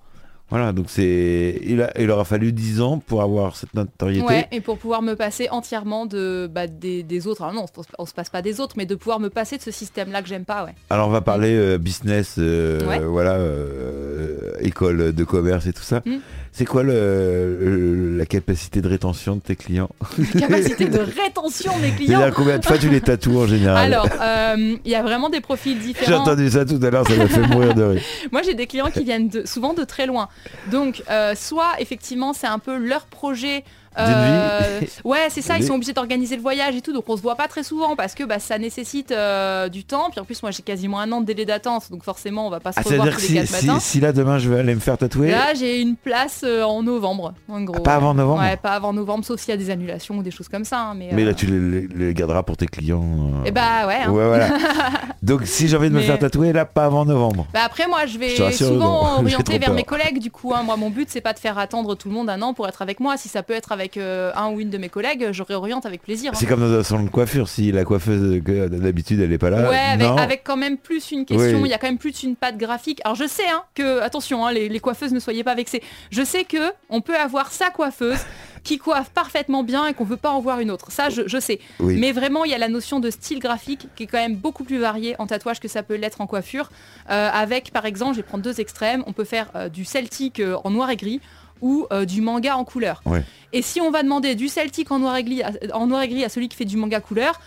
Voilà, donc c'est il, a- il aura fallu 10 ans pour avoir cette notoriété. Ouais, et pour pouvoir me passer entièrement de, bah, des, des autres. Alors non, on se, on se passe pas des autres, mais de pouvoir me passer de ce système-là que j'aime pas, ouais. Alors on va parler euh, business, euh, Ouais. voilà, euh, école de commerce et tout ça. Mm. C'est quoi le, la capacité de rétention de tes clients Capacité de rétention de mes clients. C'est-à-dire combien de fois tu les tatoues en général Alors, euh, il y a vraiment des profils J'ai différents. entendu ça tout à l'heure, ça m'a fait mourir de rire. Moi, j'ai des clients qui viennent de- souvent de très loin. Donc, euh, soit effectivement, c'est un peu leur projet Euh, ouais, c'est ça, ils sont obligés d'organiser le voyage et tout, donc on se voit pas très souvent parce que bah, ça nécessite euh, du temps. Puis en plus, moi j'ai quasiment un an de délai d'attente, donc forcément on va pas se Ah, revoir tous que les si, quatre si, matins. si là demain je vais aller me faire tatouer, Là, j'ai une place euh, en novembre, en gros. Ah, pas avant novembre Ouais, pas avant novembre, sauf s'il y a des annulations ou des choses comme ça. hein, mais mais là tu les, garderas pour tes clients. euh. Eh bah ouais. hein. Ouais, voilà. Donc si j'ai envie de me Mais- faire tatouer, là, pas avant novembre. Bah après moi je vais souvent orienter vers peur. mes collègues du coup. hein. Moi mon but c'est pas de faire attendre tout le monde un an pour être avec moi. Si ça peut être avec euh, un ou une de mes collègues, je réoriente avec plaisir. hein. C'est comme dans un salon de coiffure, si la coiffeuse d'habitude elle est pas là. Ouais, avec, non. avec quand même plus une question, il Oui. y a quand même plus une patte graphique. Alors je sais hein, que, attention, hein, les, les coiffeuses ne soyez pas vexées. Je sais que on peut avoir sa coiffeuse qui coiffe parfaitement bien et qu'on veut pas en voir une autre. Ça, je, je sais. Oui. Mais vraiment, il y a la notion de style graphique qui est quand même beaucoup plus variée en tatouage que ça peut l'être en coiffure. Euh, avec, par exemple, je vais prendre deux extrêmes. On peut faire euh, du celtique euh, en noir et gris ou euh, du manga en couleur. Ouais. Et si on va demander du celtique en noir et gris à, en noir et gris à celui qui fait du manga couleur,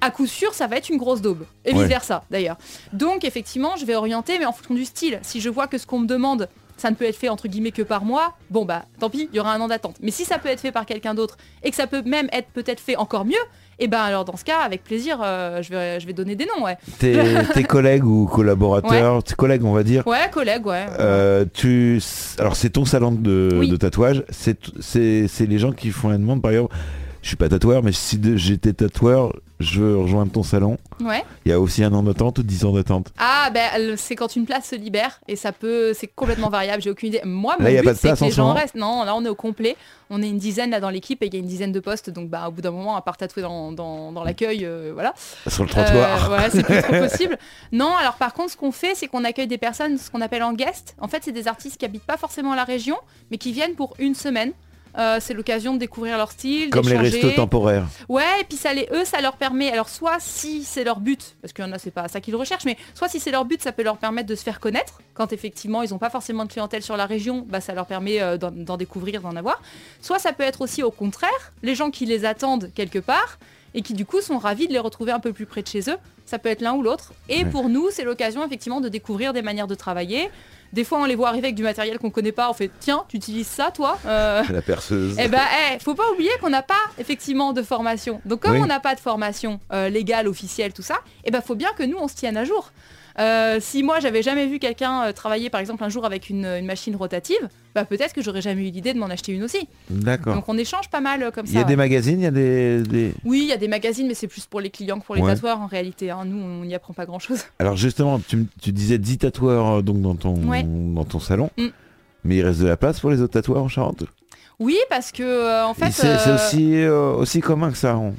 à coup sûr, ça va être une grosse daube. Et Ouais. vice versa, d'ailleurs. Donc, effectivement, je vais orienter, mais en fonction du style. Si je vois que ce qu'on me demande, ça ne peut être fait entre guillemets que par moi, bon bah tant pis, il y aura un an d'attente. Mais si ça peut être fait par quelqu'un d'autre et que ça peut même être peut-être fait encore mieux, et ben alors dans ce cas, avec plaisir, euh, je, vais, je vais donner des noms, ouais. Tes, tes collègues ou collaborateurs, tes collègues on va dire, Ouais, collègue, ouais. euh, tu, alors c'est ton salon de, Oui. de tatouage, c'est c'est c'est les gens qui font la demande par exemple. Je suis pas tatoueur, mais si j'étais tatoueur, je veux rejoindre ton salon. Ouais. Il y a aussi un an d'attente ou 10 ans d'attente. Ah ben c'est quand une place se libère et ça peut, c'est complètement variable. J'ai aucune idée. Moi, mon Là, but c'est que les gens restent. Non, là on est au complet. On est une dizaine là dans l'équipe et il y a une dizaine de postes. Donc bah au bout d'un moment, à part tatouer dans, dans, dans l'accueil, euh, voilà. Sur le trottoir. Euh, ouais, c'est plus trop possible. Non, alors par contre, ce qu'on fait, c'est qu'on accueille des personnes, ce qu'on appelle en guest. En fait, c'est des artistes qui habitent pas forcément la région, mais qui viennent pour une semaine. Euh, c'est l'occasion de découvrir leur style, Comme les restos temporaires. Ouais, et puis ça les, eux, ça leur permet, alors soit si c'est leur but, parce qu'il y en a, c'est pas ça qu'ils recherchent, mais soit si c'est leur but, ça peut leur permettre de se faire connaître. Quand effectivement, ils n'ont pas forcément de clientèle sur la région, bah, ça leur permet euh, d'en d'en découvrir, d'en avoir. Soit ça peut être aussi au contraire, les gens qui les attendent quelque part et qui du coup sont ravis de les retrouver un peu plus près de chez eux. Ça peut être l'un ou l'autre. Et Ouais. pour nous, c'est l'occasion effectivement de découvrir des manières de travailler. Des fois, on les voit arriver avec du matériel qu'on connaît pas. On fait, tiens, tu utilises ça, toi Euh, La perceuse. eh ben, eh, faut pas oublier qu'on n'a pas effectivement de formation. Donc comme Oui. on n'a pas de formation euh, légale, officielle, tout ça, eh ben faut bien que nous on se tienne à jour. Euh, si moi j'avais jamais vu quelqu'un euh, travailler par exemple un jour avec une, une machine rotative, bah peut-être que j'aurais jamais eu l'idée de m'en acheter une aussi. D'accord. Donc on échange pas mal euh, comme Il y a ça. des magazines, il y a des, des- Oui, il y a des magazines, mais c'est plus pour les clients que pour les Ouais. tatoueurs en réalité. hein. Nous, on n'y apprend pas grand-chose. Alors justement, tu, disais 10 tatoueurs donc dans ton, Ouais. dans ton salon. Mm. Mais il reste de la place pour les autres tatoueurs en Charente? Oui, parce que euh, en fait, c'est c'est euh, aussi, euh, aussi commun que ça. on-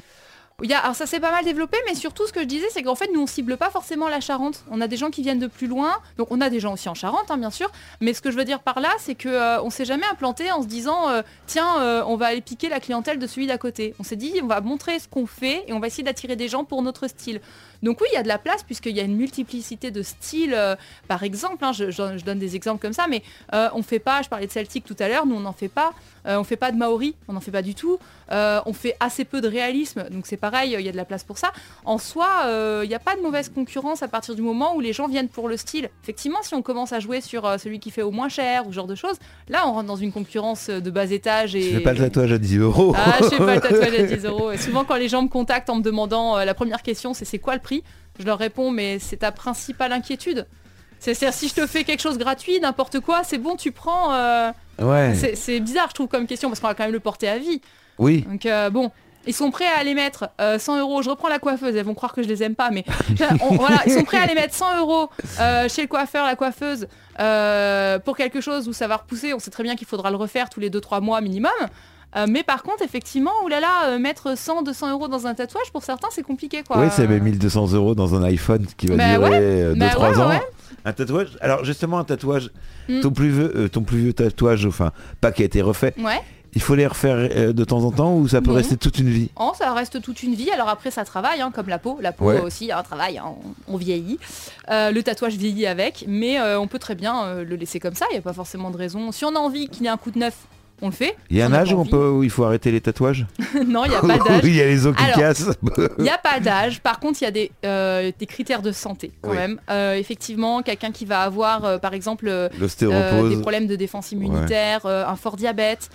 Alors ça s'est pas mal développé, mais surtout ce que je disais, c'est qu'en fait nous on cible pas forcément la Charente. On a des gens qui viennent de plus loin, donc on a des gens aussi en Charente, hein, bien sûr. Mais ce que je veux dire par là, c'est que euh, on s'est jamais implanté en se disant euh, tiens, euh, on va aller piquer la clientèle de celui d'à côté. On s'est dit on va montrer ce qu'on fait et on va essayer d'attirer des gens pour notre style. Donc oui, il y a de la place puisqu'il y a une multiplicité de styles. euh, par exemple, hein, je, je- je donne des exemples comme ça, mais euh, on fait pas. Je parlais de celtique tout à l'heure, nous on n'en fait pas. Euh, on fait pas de maori, on n'en fait pas du tout. Euh, on fait assez peu de réalisme, donc c'est pareil, il y a de la place pour ça. En soi, euh, il n'y a pas de mauvaise concurrence à partir du moment où les gens viennent pour le style. Effectivement, si on commence à jouer sur celui qui fait au moins cher ou ce genre de choses, là on rentre dans une concurrence de bas étage et. Je fais pas le tatouage à 10 euros. Ah, je fais pas le tatouage à 10 euros. Et souvent, quand les gens me contactent en me demandant la première question, c'est c'est quoi le prix Je leur réponds, mais c'est ta principale inquiétude. C'est- C'est-à-dire, si je te fais quelque chose gratuit, n'importe quoi, c'est bon, tu prends. euh, ouais. c'est bizarre, je trouve, comme question, parce qu'on va quand même le porter à vie. Oui. Donc euh, bon, ils sont prêts à les mettre euh, 100 euros. Je reprends la coiffeuse, elles vont croire que je les aime pas, mais on- voilà, ils sont prêts à les mettre 100 euros euh, chez le coiffeur, la coiffeuse, pour quelque chose où ça va repousser. On sait très bien qu'il faudra le refaire tous les 2-3 mois minimum. Euh, mais par contre, effectivement, oulala, euh, mettre 100, 200 euros dans un tatouage, pour certains, c'est compliqué, quoi. Oui, c'est 1200 euros dans un iPhone qui va Bah durer Bah 2-3 ouais, ans. ouais. Un tatouage. Alors justement, un tatouage. Mm. Ton, plus vieux, euh, ton plus vieux tatouage, enfin, pas qui a été refait, Ouais. il faut les refaire euh, de temps en temps ou ça peut Non. rester toute une vie? Oh, ça reste toute une vie. Alors après, ça travaille, hein, comme la peau. La peau Ouais. aussi, un travail, hein, on, on vieillit. Euh, le tatouage vieillit avec, mais euh, on peut très bien euh, le laisser comme ça. Il n'y a pas forcément de raison. Si on a envie qu'il ait un coup de neuf, on le fait. Il y a un âge où, on envie- peut, où il faut arrêter les tatouages non, il n'y a pas d'âge. Il y a les os qui Alors, cassent. Il n'y a pas d'âge. Par contre, il y a des, euh, des critères de santé quand Oui. même. Euh, effectivement, quelqu'un qui va avoir, euh, par exemple, des problèmes de défense immunitaire, un fort diabète.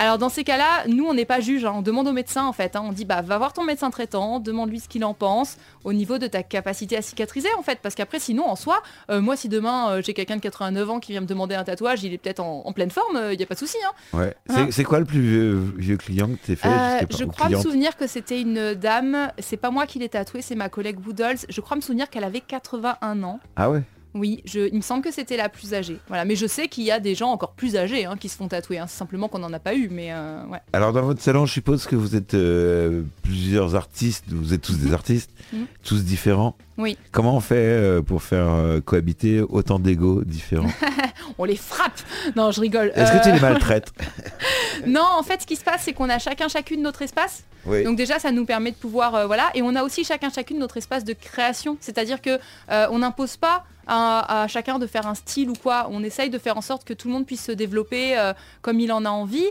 Euh, Alors dans ces cas-là, nous on n'est pas juge, hein. on demande au médecin en fait. hein. On dit bah va voir ton médecin traitant, demande-lui ce qu'il en pense au niveau de ta capacité à cicatriser en fait. Parce qu'après sinon en soi, euh, moi si demain euh, j'ai quelqu'un de 89 ans qui vient me demander un tatouage, il est peut-être en, en pleine forme, il n'y a pas de souci. hein. Ouais. C'est- quoi le plus vieux, vieux client que t'es fait? Euh, je crois me souvenir que c'était une dame, c'est pas moi qui l'ai tatouée, c'est ma collègue Woodles. Je crois me souvenir qu'elle avait 81 ans. Ah ouais? Oui, je, il me semble que c'était la plus âgée. Voilà, mais je sais qu'il y a des gens encore plus âgés hein, qui se font tatouer. hein. C'est simplement qu'on n'en a pas eu, mais euh, ouais. Alors dans votre salon, je suppose que vous êtes euh, plusieurs artistes, vous êtes tous des artistes, Mhm. tous différents. Oui. Comment on fait euh, pour faire euh, cohabiter autant d'égos différents? On les frappe Non, je rigole. Est-ce que tu Euh, les maltraites? Non, en fait, ce qui se passe, c'est qu'on a chacun chacune notre espace. Oui. Donc déjà, ça nous permet de pouvoir, euh, voilà, et on a aussi chacun chacune notre espace de création. C'est-à-dire que euh, on n'impose pas à, à chacun de faire un style ou quoi. On essaye de faire en sorte que tout le monde puisse se développer euh, comme il en a envie.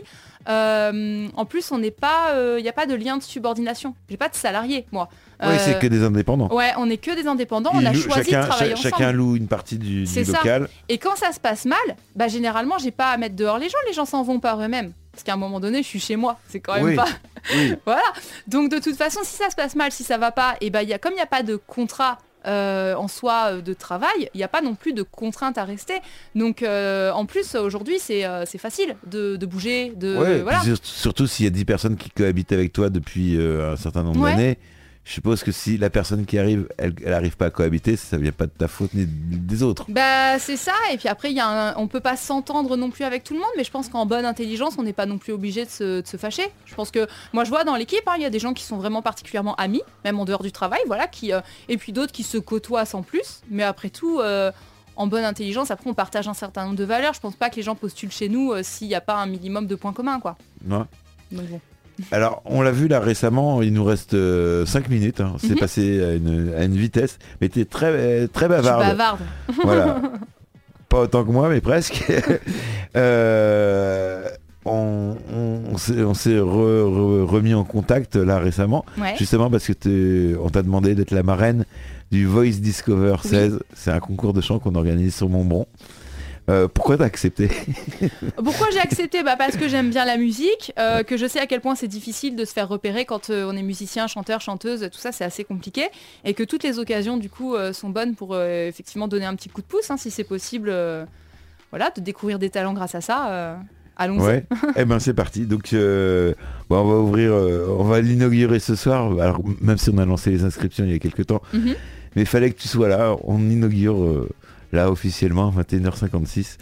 Euh, en plus, on n'est pas, il n'y a pas de lien de subordination. J'ai pas de salarié, moi. Oui, Euh, c'est que des indépendants. Ouais, on n'est que des indépendants. On a choisi chacun, de travailler cha- ensemble. chacun loue une partie du, du C'est ça. local. Et quand ça se passe mal, bah généralement, j'ai pas à mettre dehors les gens. Les gens s'en vont par eux-mêmes. Parce qu'à un moment donné, je suis chez moi. C'est quand même Oui. pas. Oui. Voilà. Donc de toute façon, si ça se passe mal, si ça va pas, et ben il y a comme il n'y a pas de contrat euh, en soi euh, de travail, il n'y a pas non plus de contrainte à rester. Donc euh, en plus aujourd'hui c'est euh, facile de, de bouger, de Ouais, voilà. surtout s'il y a 10 personnes qui cohabitent avec toi depuis euh, un certain nombre Ouais. d'années. Je suppose que si la personne qui arrive, elle, elle arrive pas à cohabiter, ça vient pas de ta faute ni des autres. Bah c'est ça, et puis après y a un- on peut pas s'entendre non plus avec tout le monde, mais je pense qu'en bonne intelligence on n'est pas non plus obligé de se, de se fâcher. Je pense que moi je vois dans l'équipe, hein, il y a des gens qui sont vraiment particulièrement amis, même en dehors du travail, voilà, qui, euh, et puis d'autres qui se côtoient sans plus, mais après tout, euh, en bonne intelligence, après on partage un certain nombre de valeurs, je pense pas que les gens postulent chez nous euh, s'il n'y a pas un minimum de points communs quoi. Non Donc bon. Alors, on l'a vu là récemment, il nous reste 5 minutes. hein. C'est Mhm. passé à une, à une vitesse, mais t'es très, euh, très Je suis bavarde. Voilà. Pas autant que moi, mais presque. Euh, on on- on s'est re- re- remis en contact là récemment, Ouais. justement parce que on t'a demandé d'être la marraine du Voice Discover Oui. 16. C'est un concours de chant qu'on organise sur Montbron. Euh, pourquoi t'as accepté Pourquoi j'ai accepté? Bah Parce que j'aime bien la musique, euh, que je sais à quel point c'est difficile de se faire repérer quand euh, on est musicien, chanteur, chanteuse, tout ça c'est assez compliqué. Et que toutes les occasions du coup sont bonnes pour effectivement donner un petit coup de pouce, hein, si c'est possible, voilà, de découvrir des talents grâce à ça. Allons-y. Ouais. eh ben c'est parti. Donc euh, bon, on va ouvrir, euh, on va l'inaugurer ce soir. Alors même si on a lancé les inscriptions il y a quelques temps, Mhm. mais il fallait que tu sois là. On inaugure euh, là officiellement 21h56.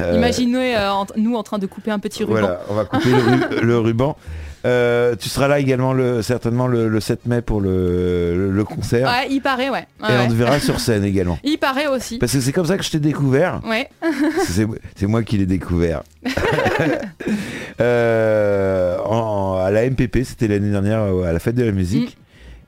Euh, Imaginez euh, en- nous en train de couper un petit ruban. Voilà, on va couper le, ru- le ruban. Euh, tu seras là également le, certainement le, le 7 mai pour le, concert. Ouais, il paraît, ouais. Ouais, et on te verra sur scène également. Il paraît aussi. Parce que c'est comme ça que je t'ai découvert. Ouais. C'est moi qui l'ai découvert. Euh, en- à la MPP, c'était l'année dernière à la fête de la musique.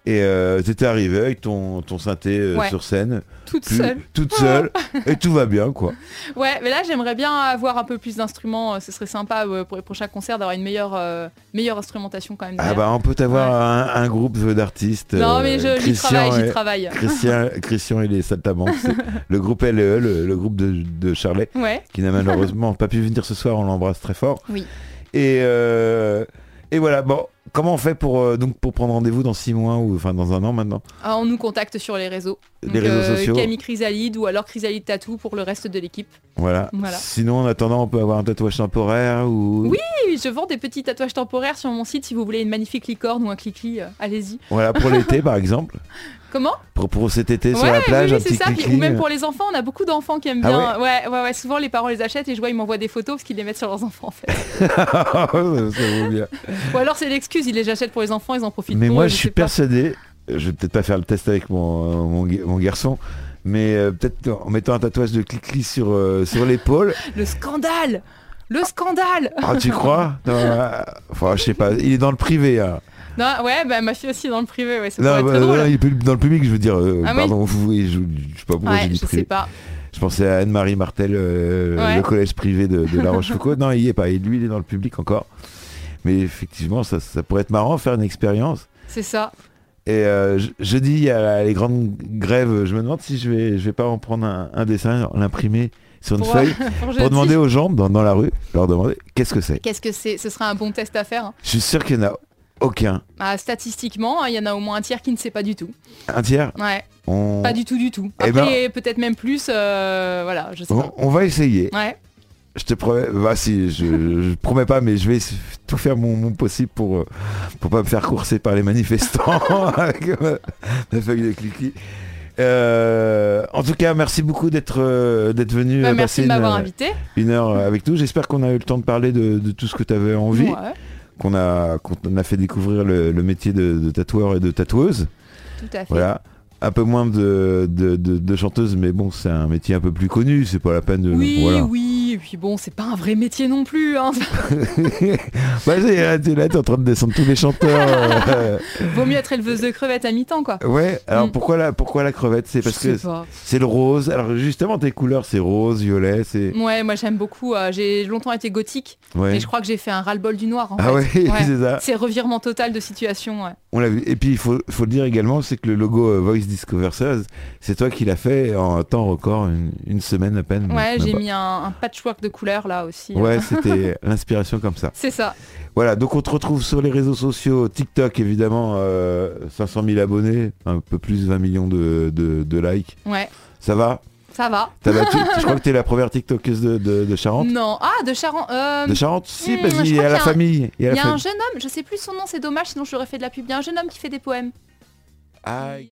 Et euh, t'étais arrivé avec ton, ton synthé Mm. Sur scène, Toute plus- seule. toute seule, et tout va bien quoi. Ouais, mais là j'aimerais bien avoir un peu plus d'instruments. euh, Ce serait sympa euh, pour les prochains concerts d'avoir une meilleure, euh, meilleure instrumentation quand même. Ah bah on peut avoir un, un groupe d'artistes. non mais je, j'y travaille, j'y travaille. Christian, Christian et les Saltabanques, c'est le groupe LE, le, le groupe de, de Charlet, Ouais. qui n'a malheureusement pas pu venir ce soir, on l'embrasse très fort. Oui. Et, euh, et voilà, bon, comment on fait pour, euh, donc, pour prendre rendez-vous dans six mois ou enfin dans un an maintenant Ah, on nous contacte sur les réseaux. Les réseaux sociaux. Camille Chrysalide ou alors Chrysalide Tattoo pour le reste de l'équipe. voilà. Voilà. Sinon, en attendant, on peut avoir un tatouage temporaire ou... Oui. Je vends des petits tatouages temporaires sur mon site si vous voulez une magnifique licorne ou un clic-clic, euh, allez-y. Voilà, pour l'été par exemple. Comment Pour, pour cet été sur la plage, oui, un petit ça. Clic ou même pour les enfants, on a beaucoup d'enfants qui aiment Ah bien. ouais, ouais, ouais, Souvent les parents les achètent et je vois ils m'envoient des photos parce qu'ils les mettent sur leurs enfants en fait. ça vaut bien. Ou alors c'est l'excuse, ils les achètent pour les enfants, ils en profitent. Mais pour moi, eux, je suis persuadé, je vais peut-être pas faire le test avec mon, mon, ga- mon garçon, mais euh, peut-être en mettant un tatouage de clic sur, euh, sur l'épaule. Le scandale Le scandale Ah, tu crois? Non, euh, Enfin, je sais pas, il est dans le privé. hein. Non, ouais, bah ma fille aussi dans le privé, ouais, Non, bah, très drôle. non, dans le public, je veux dire. euh, Ah oui pardon, oui, je, je sais pas pourquoi j'ai ouais, dit je privé. sais pas. Je pensais à Anne-Marie Martel, euh, Ouais. le collège privé de, de La Rochefoucauld. non, il y est pas. Et lui, il est dans le public encore. Mais effectivement, ça, ça pourrait être marrant, faire une expérience. C'est ça. Et euh, je- jeudi, il y a les grandes grèves. Je me demande si je vais, je vais pas en prendre un, un dessin, l'imprimer sur une Pour, feuille pour demander aux gens dans, dans la rue, leur demander qu'est-ce que c'est? Qu'est-ce que c'est? Ce sera un bon test à faire. hein. Je suis sûr qu'il n'y en a aucun. Ah, statistiquement, hein, il y en a au moins un tiers qui ne sait pas du tout. Un tiers, Ouais, on, pas du tout, du tout. Eh Après, peut-être même plus. euh, voilà, je sais on, pas. on va essayer. Ouais. Je te promets, bah si, je, je promets pas, mais je vais tout faire mon, mon possible pour euh, pour pas me faire courser par les manifestants avec ma, ma feuille de cliquis. Euh, en tout cas, merci beaucoup d'être d'être venu Bah, merci de m'avoir invité. une heure avec nous. J'espère qu'on a eu le temps de parler de, de tout ce que tu avais envie, Ouais, qu'on a qu'on a fait découvrir le, le métier de, de tatoueur et de tatoueuse. tout à fait. Voilà. Un peu moins de, de, de, de chanteuse, mais bon, c'est un métier un peu plus connu, c'est pas la peine de... Oui, voilà. oui, et puis bon, c'est pas un vrai métier non plus. Hein. Vas-y, là, t'es là, t'es en train de descendre tous les chanteurs. euh, Vaut mieux être éleveuse de crevettes à mi-temps, quoi. ouais, alors Mm. pourquoi, la, pourquoi la crevette? C'est parce que c'est le rose. Alors justement, tes couleurs, c'est rose, violet, c'est... Ouais, moi j'aime beaucoup. euh, j'ai longtemps été gothique, Ouais. mais je crois que j'ai fait un ras-le-bol du noir. En Ah ouais, fait. c'est ça. C'est revirement total de situation. Ouais, On l'a vu. Et puis, il faut, faut le dire également, c'est que le logo euh, Voice Discover c'est toi qui l'as fait en temps record, une, une semaine à peine. ouais j'ai mis un, un patchwork de couleurs là aussi. Ouais, c'était l'inspiration comme ça. C'est ça. Voilà, donc on te retrouve sur les réseaux sociaux, TikTok évidemment, euh, 500 000 abonnés, un peu plus 20 millions de, de- de likes. Ouais, Ça va? Ça va. T'as battu Je crois que t'es la première TikTokeuse de, de, de Charente? Non. Ah, de Charan. euh, De Charente? Si, hmm, parce qu'il y a la qu'il y a un- famille. Il y a y un jeune homme, je sais plus son nom, c'est dommage, sinon je lui aurais fait de la pub. Il y a un jeune homme qui fait des poèmes. Ah,